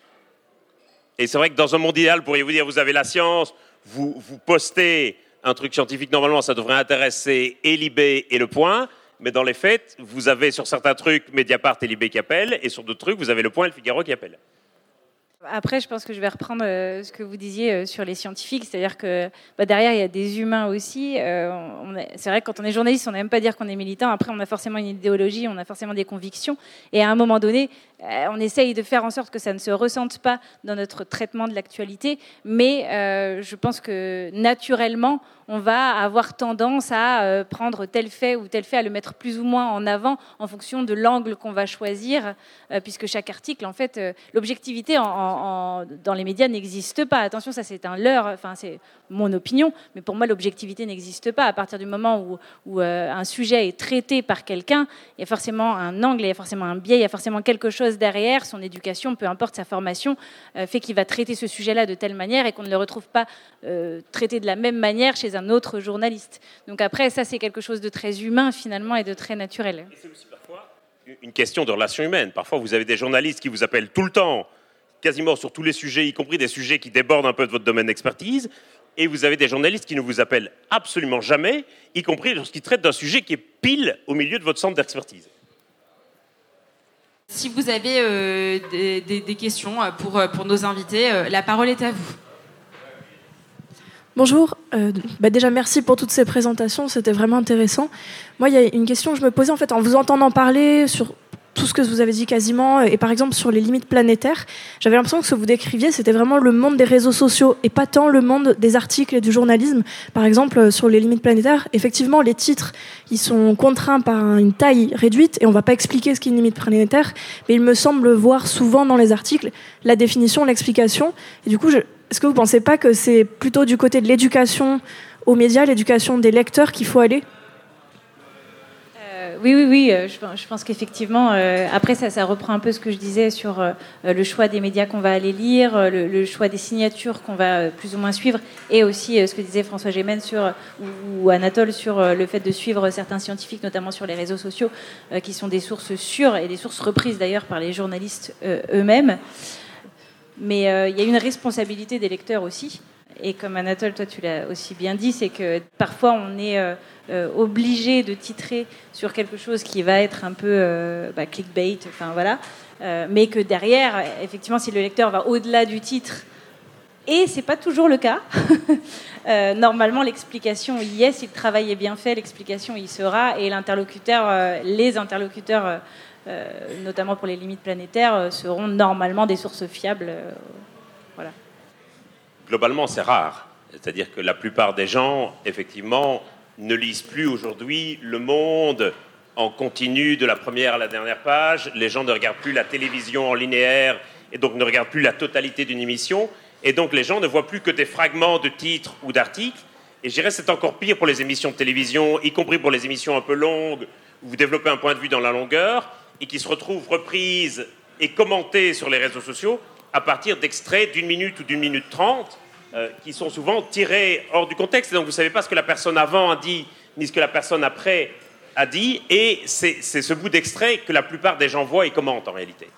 Et c'est vrai que dans un monde idéal, pourriez-vous dire, vous avez la science, vous, postez un truc scientifique, normalement, ça devrait intéresser et Libé et Le Point. Mais dans les faits, vous avez sur certains trucs Mediapart et Libé qui appellent, et sur d'autres trucs, vous avez Le Point et Le Figaro qui appellent. Après, je pense que je vais reprendre euh, ce que vous disiez euh, sur les scientifiques, c'est-à-dire que bah, derrière, il y a des humains aussi. Euh, c'est vrai que quand on est journaliste, on n'aime pas dire qu'on est militant. Après, on a forcément une idéologie, on a forcément des convictions. Et à un moment donné, on essaye de faire en sorte que ça ne se ressente pas dans notre traitement de l'actualité. Mais je pense que naturellement, on va avoir tendance à prendre tel fait ou tel fait, à le mettre plus ou moins en avant en fonction de l'angle qu'on va choisir, puisque chaque article, en fait, euh, dans les médias n'existe pas. Attention, ça c'est un leurre, enfin c'est mon opinion, mais pour moi l'objectivité n'existe pas. À partir du moment où, où un sujet est traité par quelqu'un, il y a forcément un angle, il y a forcément un biais, il y a forcément quelque chose derrière, son éducation, peu importe sa formation, fait qu'il va traiter ce sujet-là de telle manière et qu'on ne le retrouve pas traité de la même manière chez un autre journaliste. Donc après, ça, c'est quelque chose de très humain finalement et de très naturel. C'est aussi parfois une question de relations humaines. Parfois, vous avez des journalistes qui vous appellent tout le temps, quasiment sur tous les sujets, y compris des sujets qui débordent un peu de votre domaine d'expertise. Et vous avez des journalistes qui ne vous appellent absolument jamais, y compris lorsqu'ils traitent d'un sujet qui est pile au milieu de votre centre d'expertise. Si vous avez euh, des, questions euh, pour, euh, pour nos invités, la parole est à vous. Bonjour, euh, bah déjà merci pour toutes ces présentations, c'était vraiment intéressant. Moi, il y a une question que je me posais en fait en vous entendant parler sur tout ce que vous avez dit quasiment, et par exemple sur les limites planétaires, j'avais l'impression que ce que vous décriviez, c'était vraiment le monde des réseaux sociaux et pas tant le monde des articles et du journalisme. Par exemple, euh, sur les limites planétaires, effectivement, les titres, ils sont contraints par une taille réduite et on ne va pas expliquer ce qu'est une limite planétaire, mais il me semble voir souvent dans les articles la définition, l'explication. Et du coup, je, est-ce que vous ne pensez pas que c'est plutôt du côté de l'éducation aux médias, l'éducation des lecteurs qu'il faut aller oui, oui, oui. Euh, je, pense qu'effectivement, euh, après ça, ça reprend un peu ce que je disais sur le choix des médias qu'on va aller lire, le, choix des signatures qu'on va plus ou moins suivre, et aussi ce que disait François Gémen sur ou, Anatole sur le fait de suivre certains scientifiques, notamment sur les réseaux sociaux, qui sont des sources sûres et des sources reprises d'ailleurs par les journalistes eux-mêmes. Mais euh, il y a une responsabilité des lecteurs aussi. Et comme Anatole, toi tu l'as aussi bien dit, c'est que parfois on est euh, euh, obligé de titrer sur quelque chose qui va être un peu bah, clickbait, enfin voilà, mais que derrière, effectivement, si le lecteur va au-delà du titre, et c'est pas toujours le cas. normalement, l'explication y est, si le travail est bien fait, l'explication y sera, et l'interlocuteur, les interlocuteurs notamment pour les limites planétaires, euh, seront normalement des sources fiables. Euh, voilà. Globalement, c'est rare. C'est-à-dire que la plupart des gens, effectivement, ne lisent plus aujourd'hui le monde en continu de la première à la dernière page. Les gens ne regardent plus la télévision en linéaire et donc ne regardent plus la totalité d'une émission. Et donc les gens ne voient plus que des fragments de titres ou d'articles. Et je dirais c'est encore pire pour les émissions de télévision, y compris pour les émissions un peu longues, où vous développez un point de vue dans la longueur et qui se retrouvent reprises et commentées sur les réseaux sociaux à partir d'extraits d'une minute ou d'une minute trente euh, qui sont souvent tirés hors du contexte. Et donc vous ne savez pas ce que la personne avant a dit, ni ce que la personne après a dit. Et c'est ce bout d'extrait que la plupart des gens voient et commentent en réalité.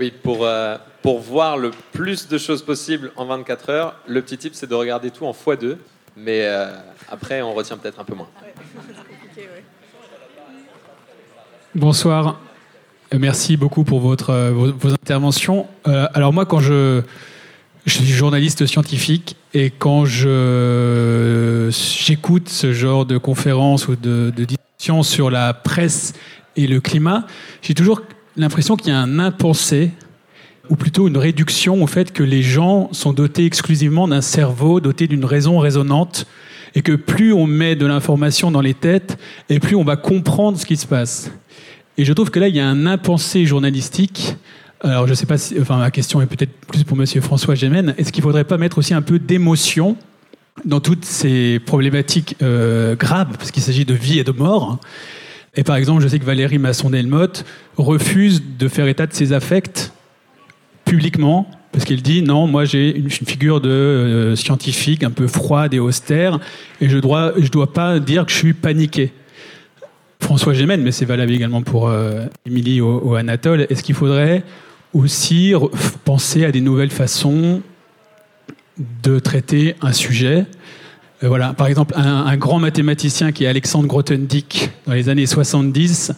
Oui, pour, euh, pour voir le plus de choses possibles en 24 heures, le petit tip, c'est de regarder tout en x2. Mais euh, après, on retient peut-être un peu moins. Bonsoir. Euh, merci beaucoup pour votre, vos, interventions. alors moi, quand je, je suis journaliste scientifique et quand je, j'écoute ce genre de conférences ou de, de discussions sur la presse et le climat, j'ai toujours l'impression qu'il y a un impensé, ou plutôt une réduction au fait que les gens sont dotés exclusivement d'un cerveau doté d'une raison raisonnante, et que plus on met de l'information dans les têtes, et plus on va comprendre ce qui se passe. Et je trouve que là, il y a un impensé journalistique. Alors, je ne sais pas si, enfin, ma question est peut-être plus pour Monsieur François Gémen. Est-ce qu'il ne faudrait pas mettre aussi un peu d'émotion dans toutes ces problématiques euh, graves, parce qu'il s'agit de vie et de mort et par exemple, je sais que Valérie Masson-Delmotte refuse de faire état de ses affects publiquement parce qu'elle dit non, moi j'ai une, figure de euh, scientifique un peu froide et austère et je dois, dois pas dire que je suis paniqué. François Gémen, mais c'est valable également pour euh, Émilie ou, Anatole, est-ce qu'il faudrait aussi penser à des nouvelles façons de traiter un sujet? Euh, voilà, par exemple, un, grand mathématicien qui est Alexandre Grothendieck, dans les années 70,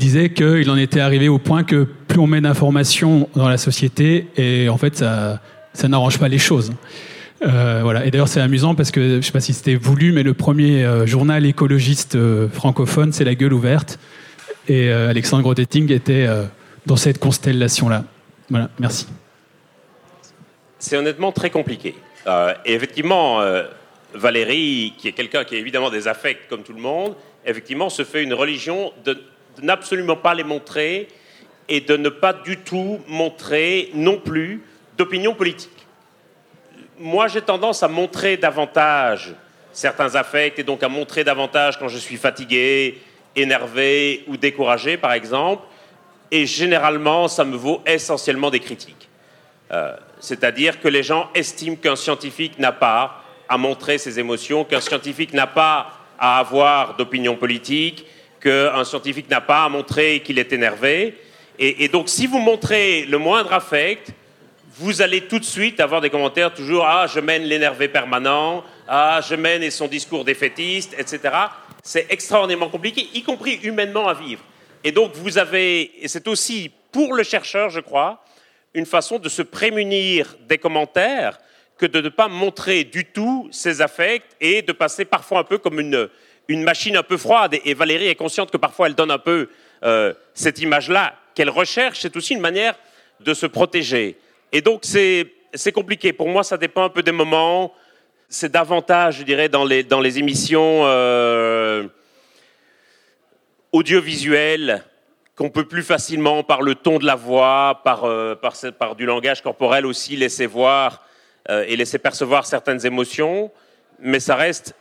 disait qu'il en était arrivé au point que plus on met d'informations dans la société, et en fait, ça, ça n'arrange pas les choses. Euh, voilà. Et d'ailleurs, c'est amusant parce que je ne sais pas si c'était voulu, mais le premier euh, journal écologiste francophone, c'est La Gueule ouverte. Et Alexandre Grothendieck était dans cette constellation-là. Voilà, merci. C'est honnêtement très compliqué. et effectivement, Valérie, qui est quelqu'un qui a évidemment des affects comme tout le monde, effectivement se fait une religion de, n'absolument pas les montrer et de ne pas du tout montrer non plus d'opinion politique. Moi, j'ai tendance à montrer davantage certains affects et donc à montrer davantage quand je suis fatigué, énervé ou découragé, par exemple. Et généralement, ça me vaut essentiellement des critiques. Euh, c'est-à-dire que les gens estiment qu'un scientifique n'a pas à montrer ses émotions, qu'un scientifique n'a pas à avoir d'opinion politique, qu'un scientifique n'a pas à montrer qu'il est énervé. Et, donc, si vous montrez le moindre affect, vous allez tout de suite avoir des commentaires toujours Ah, je mène l'énervé permanent, Ah, je mène et son discours défaitiste, etc. C'est extraordinairement compliqué, y compris humainement à vivre. Et donc, vous avez, et c'est aussi pour le chercheur, je crois, une façon de se prémunir des commentaires que de ne pas montrer du tout ses affects et de passer parfois un peu comme une, une machine un peu froide. Et, Valérie est consciente que parfois elle donne un peu euh, cette image-là qu'elle recherche. C'est aussi une manière de se protéger. Et donc c'est compliqué. Pour moi, ça dépend un peu des moments. C'est davantage, je dirais, dans les, dans les émissions euh, audiovisuelles qu'on peut plus facilement, par le ton de la voix, par, euh, par, du langage corporel aussi, laisser voir et laisser percevoir certaines émotions, mais ça reste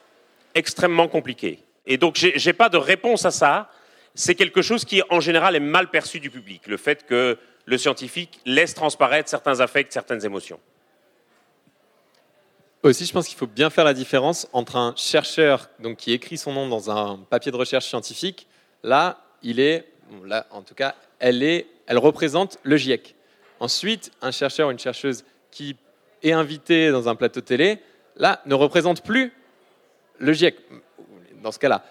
extrêmement compliqué. Et donc, je n'ai pas de réponse à ça. C'est quelque chose qui, en général, est mal perçu du public, le fait que le scientifique laisse transparaître certains affects, certaines émotions. Aussi, je pense qu'il faut bien faire la différence entre un chercheur donc, qui écrit son nom dans un papier de recherche scientifique. Là, il est, là, en tout cas, elle, est, elle représente le GIEC. Ensuite, un chercheur ou une chercheuse qui est invité dans un plateau télé, là, ne représente plus le GIEC. Dans ce cas-là,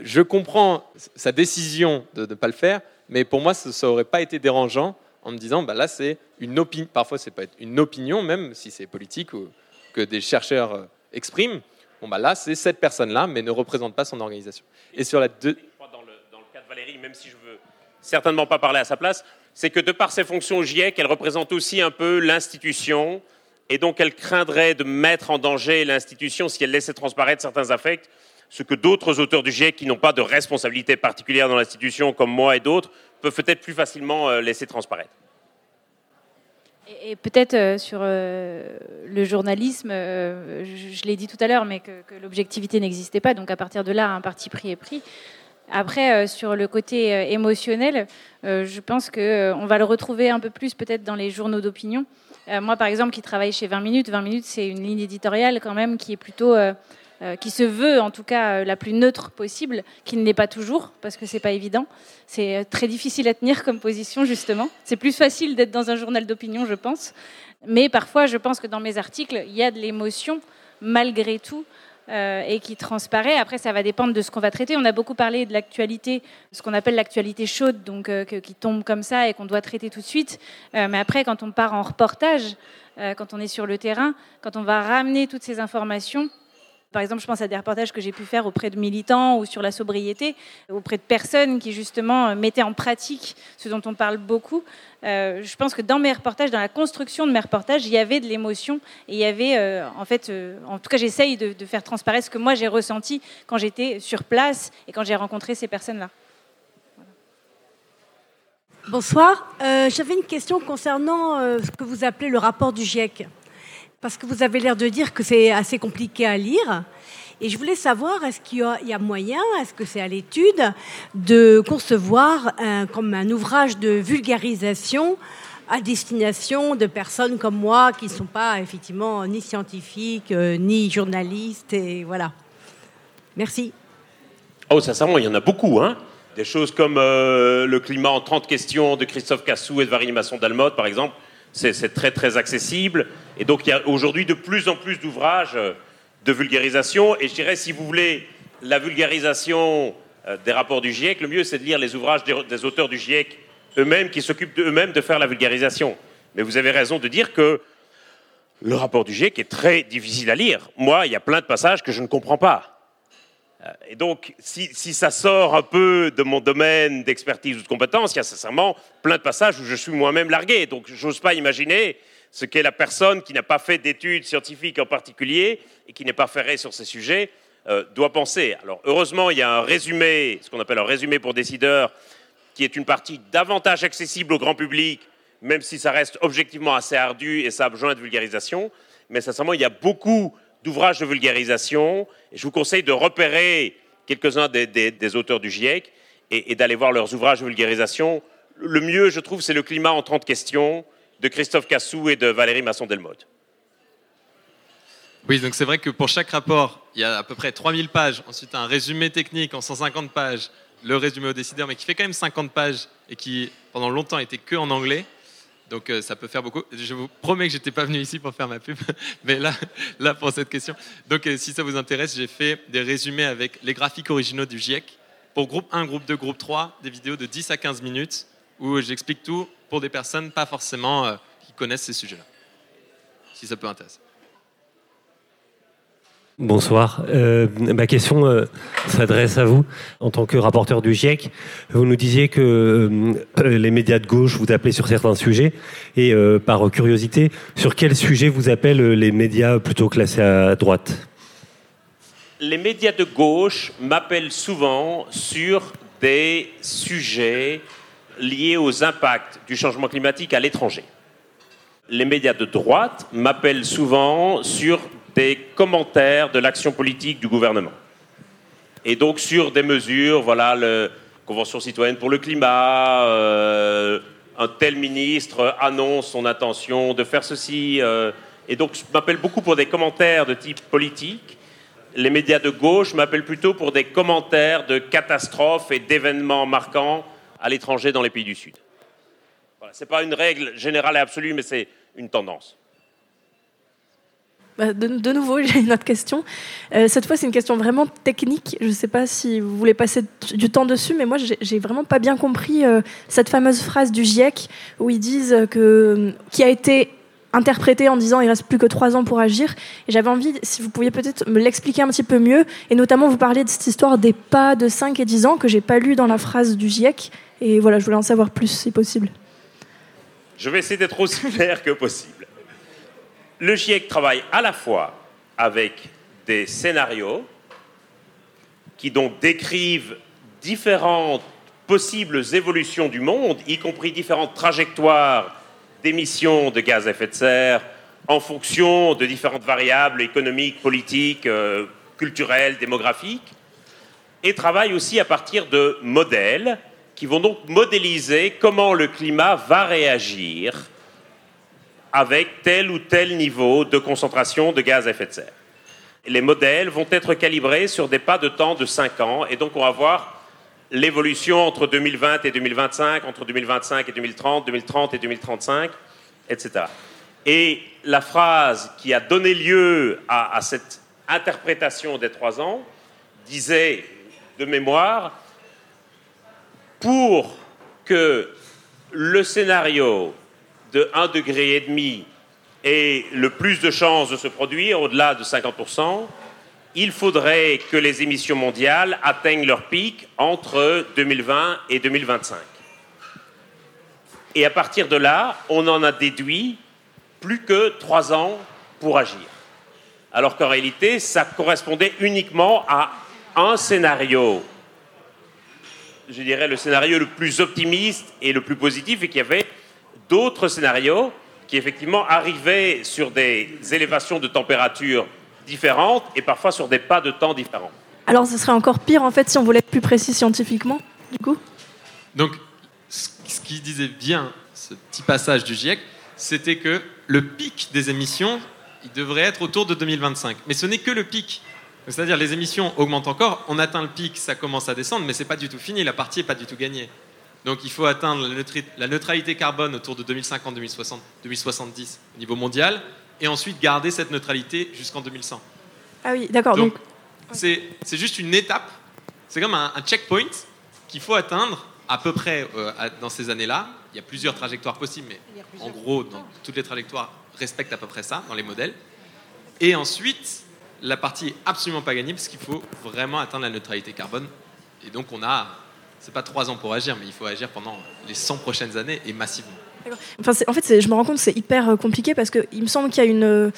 je comprends sa décision de ne pas le faire, mais pour moi, ça n'aurait pas été dérangeant en me disant, bah là, c'est une opinion, parfois, c'est pas une opinion, même si c'est politique ou que des chercheurs euh, expriment. Bon, bah là, c'est cette personne-là, mais ne représente pas son organisation. Et sur la deux... Dans le, cas de Valérie, même si je veux certainement pas parler à sa place, c'est que de par ses fonctions au GIEC, elle représente aussi un peu l'institution, et donc elle craindrait de mettre en danger l'institution si elle laissait transparaître certains affects, ce que d'autres auteurs du GIEC qui n'ont pas de responsabilité particulière dans l'institution, comme moi et d'autres, peuvent peut-être plus facilement euh, laisser transparaître. Et, peut-être euh, sur euh, le journalisme, je, l'ai dit tout à l'heure, mais que, que l'objectivité n'existait pas, donc à partir de là, un parti pris est pris. Après, sur le côté émotionnel, je pense qu'on va le retrouver un peu plus peut-être dans les journaux d'opinion. moi, par exemple, qui travaille chez 20 minutes, 20 minutes, c'est une ligne éditoriale quand même qui est plutôt euh, qui se veut en tout cas euh, la plus neutre possible, qui ne l'est pas toujours, parce que c'est pas évident. C'est euh, très difficile à tenir comme position, justement. C'est plus facile d'être dans un journal d'opinion, je pense. Mais parfois, je pense que dans mes articles, il y a de l'émotion, malgré tout, et qui transparaît. Après, ça va dépendre de ce qu'on va traiter. On a beaucoup parlé de l'actualité, ce qu'on appelle l'actualité chaude, donc qui tombe comme ça et qu'on doit traiter tout de suite. mais après, quand on part en reportage, quand on est sur le terrain, quand on va ramener toutes ces informations, par exemple, je pense à des reportages que j'ai pu faire auprès de militants ou sur la sobriété, auprès de personnes qui justement mettaient en pratique ce dont on parle beaucoup. Euh, je pense que dans mes reportages, dans la construction de mes reportages, il y avait de l'émotion et il y avait, euh, en fait, euh, en tout cas, j'essaye de, faire transparaître ce que moi j'ai ressenti quand j'étais sur place et quand j'ai rencontré ces personnes-là. Bonsoir. J'avais une question concernant ce que vous appelez le rapport du GIEC parce que vous avez l'air de dire que c'est assez compliqué à lire. Et je voulais savoir, est-ce qu'il y, a moyen, est-ce que c'est à l'étude, de concevoir comme un ouvrage de vulgarisation à destination de personnes comme moi qui ne sont pas effectivement ni scientifiques, euh, ni journalistes, et voilà. Merci. Oh, sincèrement, il y en a beaucoup, hein Des choses comme euh, Le climat en 30 questions de Christophe Cassou et de Valérie Masson-Dalmotte, par exemple c'est très très accessible. Et donc il y a aujourd'hui de plus en plus d'ouvrages euh, de vulgarisation. Et je dirais, si vous voulez la vulgarisation euh, des rapports du GIEC, le mieux c'est de lire les ouvrages des, auteurs du GIEC eux-mêmes qui s'occupent eux-mêmes de faire la vulgarisation. Mais vous avez raison de dire que le rapport du GIEC est très difficile à lire. Moi, il y a plein de passages que je ne comprends pas. Euh, et donc, si, ça sort un peu de mon domaine d'expertise ou de compétence, il y a sincèrement plein de passages où je suis moi-même largué. Donc, je n'ose pas imaginer ce qu'est la personne qui n'a pas fait d'études scientifiques en particulier et qui n'est pas ferrée sur ces sujets euh, doit penser. Alors, heureusement, il y a un résumé, ce qu'on appelle un résumé pour décideurs, qui est une partie davantage accessible au grand public, même si ça reste objectivement assez ardu et ça a besoin de vulgarisation. Mais sincèrement, il y a beaucoup d'ouvrages de vulgarisation. Je vous conseille de repérer quelques-uns des, auteurs du GIEC et, d'aller voir leurs ouvrages de vulgarisation. Le mieux, je trouve, c'est Le climat en 30 questions de Christophe Cassou et de Valérie Masson-Delmotte. Oui, donc c'est vrai que pour chaque rapport, il y a à peu près 3000 pages, ensuite un résumé technique en 150 pages, le résumé aux décideurs, mais qui fait quand même 50 pages et qui, pendant longtemps, était que en anglais. Donc euh, ça peut faire beaucoup. Je vous promets que j'étais pas venu ici pour faire ma pub, mais là, là pour cette question. Donc euh, si ça vous intéresse, j'ai fait des résumés avec les graphiques originaux du GIEC pour groupe 1, groupe 2, groupe 3, des vidéos de 10 à 15 minutes où j'explique tout pour des personnes pas forcément euh, qui connaissent ces sujets-là. Si ça peut intéresser. Bonsoir. Euh, ma question euh, s'adresse à vous en tant que rapporteur du GIEC. Vous nous disiez que euh, les médias de gauche vous appelaient sur certains sujets et par curiosité, sur quels sujets vous appellent les médias plutôt classés à droite? Les médias de gauche m'appellent souvent sur des sujets liés aux impacts du changement climatique à l'étranger. Les médias de droite m'appellent souvent sur des commentaires de l'action politique du gouvernement. Et donc sur des mesures, voilà, la Convention citoyenne pour le climat, euh, un tel ministre annonce son intention de faire ceci. Euh, et donc je m'appelle beaucoup pour des commentaires de type politique. Les médias de gauche m'appellent plutôt pour des commentaires de catastrophes et d'événements marquants à l'étranger dans les pays du Sud. Voilà, Ce n'est pas une règle générale et absolue, mais c'est une tendance. Bah, de, nouveau, j'ai une autre question. Euh, cette fois, c'est une question vraiment technique. Je ne sais pas si vous voulez passer du temps dessus, mais moi, j'ai vraiment pas bien compris euh, cette fameuse phrase du GIEC où ils disent que qui a été interprétée en disant il reste plus que trois ans pour agir. J'avais envie, si vous pouviez peut-être me l'expliquer un petit peu mieux, et notamment vous parler de cette histoire des pas de 5 et 10 ans que j'ai pas lu dans la phrase du GIEC. Et voilà, je voulais en savoir plus si possible. Je vais essayer d'être aussi clair que possible le GIEC travaille à la fois avec des scénarios qui décrivent différentes possibles évolutions du monde, y compris différentes trajectoires d'émissions de gaz à effet de serre en fonction de différentes variables économiques, politiques, euh, culturelles, démographiques. et travaille aussi à partir de modèles qui vont donc modéliser comment le climat va réagir avec tel ou tel niveau de concentration de gaz à effet de serre. Les modèles vont être calibrés sur des pas de temps de 5 ans, et donc on va voir l'évolution entre 2020 et 2025, entre 2025 et 2030, 2030 et 2035, etc. Et la phrase qui a donné lieu à, à cette interprétation des trois ans disait de mémoire, pour que le scénario de 1,5 degré et le plus de chances de se produire, au-delà de 50%, il faudrait que les émissions mondiales atteignent leur pic entre 2020 et 2025. Et à partir de là, on en a déduit plus que trois ans pour agir. Alors qu'en réalité, ça correspondait uniquement à un scénario, je dirais le scénario le plus optimiste et le plus positif, et qu'il y avait d'autres scénarios qui effectivement arrivaient sur des élévations de température différentes et parfois sur des pas de temps différents. Alors ce serait encore pire en fait si on voulait être plus précis scientifiquement, du coup? Donc ce qui disait bien ce petit passage du GIEC, c'était que le pic des émissions, il devrait être autour de 2025. Mais ce n'est que le pic. C'est-à-dire les émissions augmentent encore, on atteint le pic, ça commence à descendre, mais c'est pas du tout fini, la partie n'est pas du tout gagnée. Donc il faut atteindre la neutralité carbone autour de 2050-2070 au niveau mondial, et ensuite garder cette neutralité jusqu'en 2100. Ah oui, d'accord. Donc, c'est juste une étape, c'est comme un, checkpoint qu'il faut atteindre à peu près euh, dans ces années-là. Il y a plusieurs trajectoires possibles, mais en gros, dans toutes les trajectoires respectent à peu près ça dans les modèles. Et ensuite, la partie est absolument pas gagnée parce qu'il faut vraiment atteindre la neutralité carbone. Et donc on a, c'est pas trois ans pour agir, mais il faut agir pendant les 100 prochaines années et massivement. Enfin, en fait, je me rends compte que c'est hyper euh, compliqué parce qu'il me semble qu'il y a une. Euh,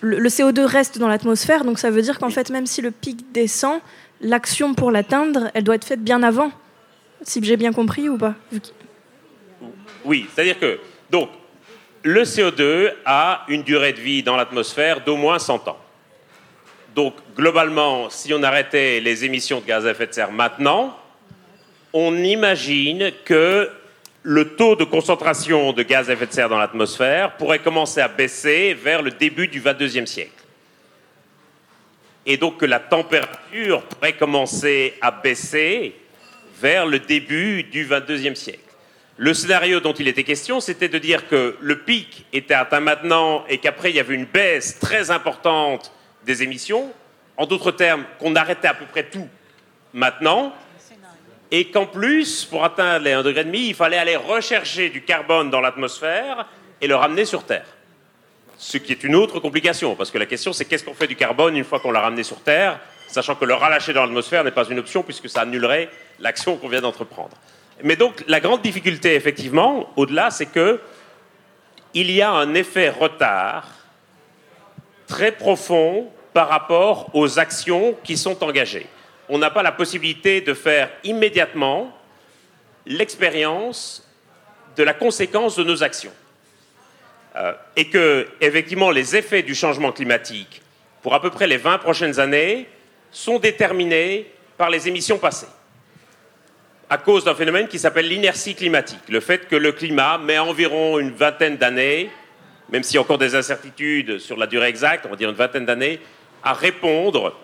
le, CO2 reste dans l'atmosphère, donc ça veut dire qu'en fait, même si le pic descend, l'action pour l'atteindre, elle doit être faite bien avant. Si j'ai bien compris ou pas Oui, c'est-à-dire que donc le CO2 a une durée de vie dans l'atmosphère d'au moins 100 ans. Donc, globalement, si on arrêtait les émissions de gaz à effet de serre maintenant, on imagine que le taux de concentration de gaz à effet de serre dans l'atmosphère pourrait commencer à baisser vers le début du 22e siècle. Et donc que la température pourrait commencer à baisser vers le début du 22e siècle. Le scénario dont il était question, c'était de dire que le pic était atteint maintenant et qu'après il y avait une baisse très importante des émissions, en d'autres termes, qu'on arrêtait à peu près tout maintenant, et qu'en plus, pour atteindre les 1,5 degré, il fallait aller rechercher du carbone dans l'atmosphère et le ramener sur Terre. Ce qui est une autre complication, parce que la question c'est qu'est-ce qu'on fait du carbone une fois qu'on l'a ramené sur Terre, sachant que le relâcher dans l'atmosphère n'est pas une option puisque ça annulerait l'action qu'on vient d'entreprendre. Mais donc la grande difficulté, effectivement, au-delà, c'est que il y a un effet retard très profond par rapport aux actions qui sont engagées. On n'a pas la possibilité de faire immédiatement l'expérience de la conséquence de nos actions. Euh, et que, effectivement, les effets du changement climatique pour à peu près les 20 prochaines années sont déterminés par les émissions passées, à cause d'un phénomène qui s'appelle l'inertie climatique, le fait que le climat met environ une vingtaine d'années même s'il y a encore des incertitudes sur la durée exacte, on va dire une vingtaine d'années, à répondre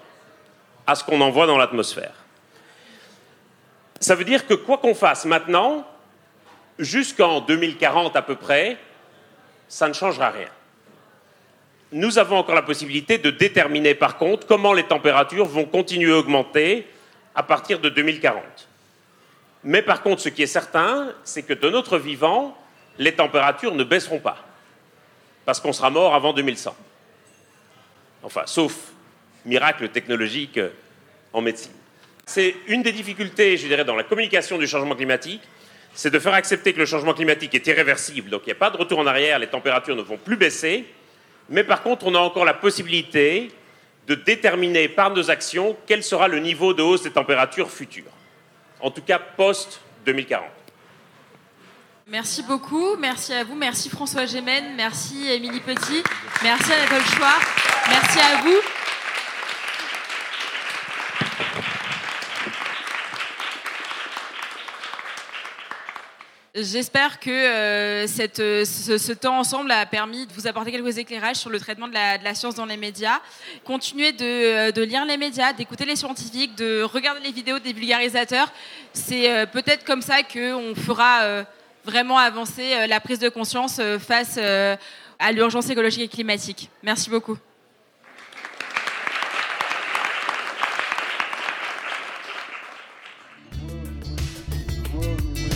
à ce qu'on envoie dans l'atmosphère. Ça veut dire que quoi qu'on fasse maintenant, jusqu'en 2040 à peu près, ça ne changera rien. Nous avons encore la possibilité de déterminer par contre comment les températures vont continuer à augmenter à partir de 2040. Mais par contre, ce qui est certain, c'est que de notre vivant, les températures ne baisseront pas parce qu'on sera mort avant 2100. Enfin, sauf miracle technologique en médecine. C'est une des difficultés, je dirais, dans la communication du changement climatique, c'est de faire accepter que le changement climatique est irréversible, donc il n'y a pas de retour en arrière, les températures ne vont plus baisser, mais par contre, on a encore la possibilité de déterminer par nos actions quel sera le niveau de hausse des températures futures, en tout cas post-2040. Merci beaucoup, merci à vous, merci François Gémen, merci Émilie Petit, merci Anatole Chouard, merci à vous. J'espère que euh, euh, ce, temps ensemble a permis de vous apporter quelques éclairages sur le traitement de la, science dans les médias. Continuez de, euh, de lire les médias, d'écouter les scientifiques, de regarder les vidéos des vulgarisateurs. C'est peut-être comme ça qu'on fera vraiment avancer la prise de conscience face à l'urgence écologique et climatique. Merci beaucoup.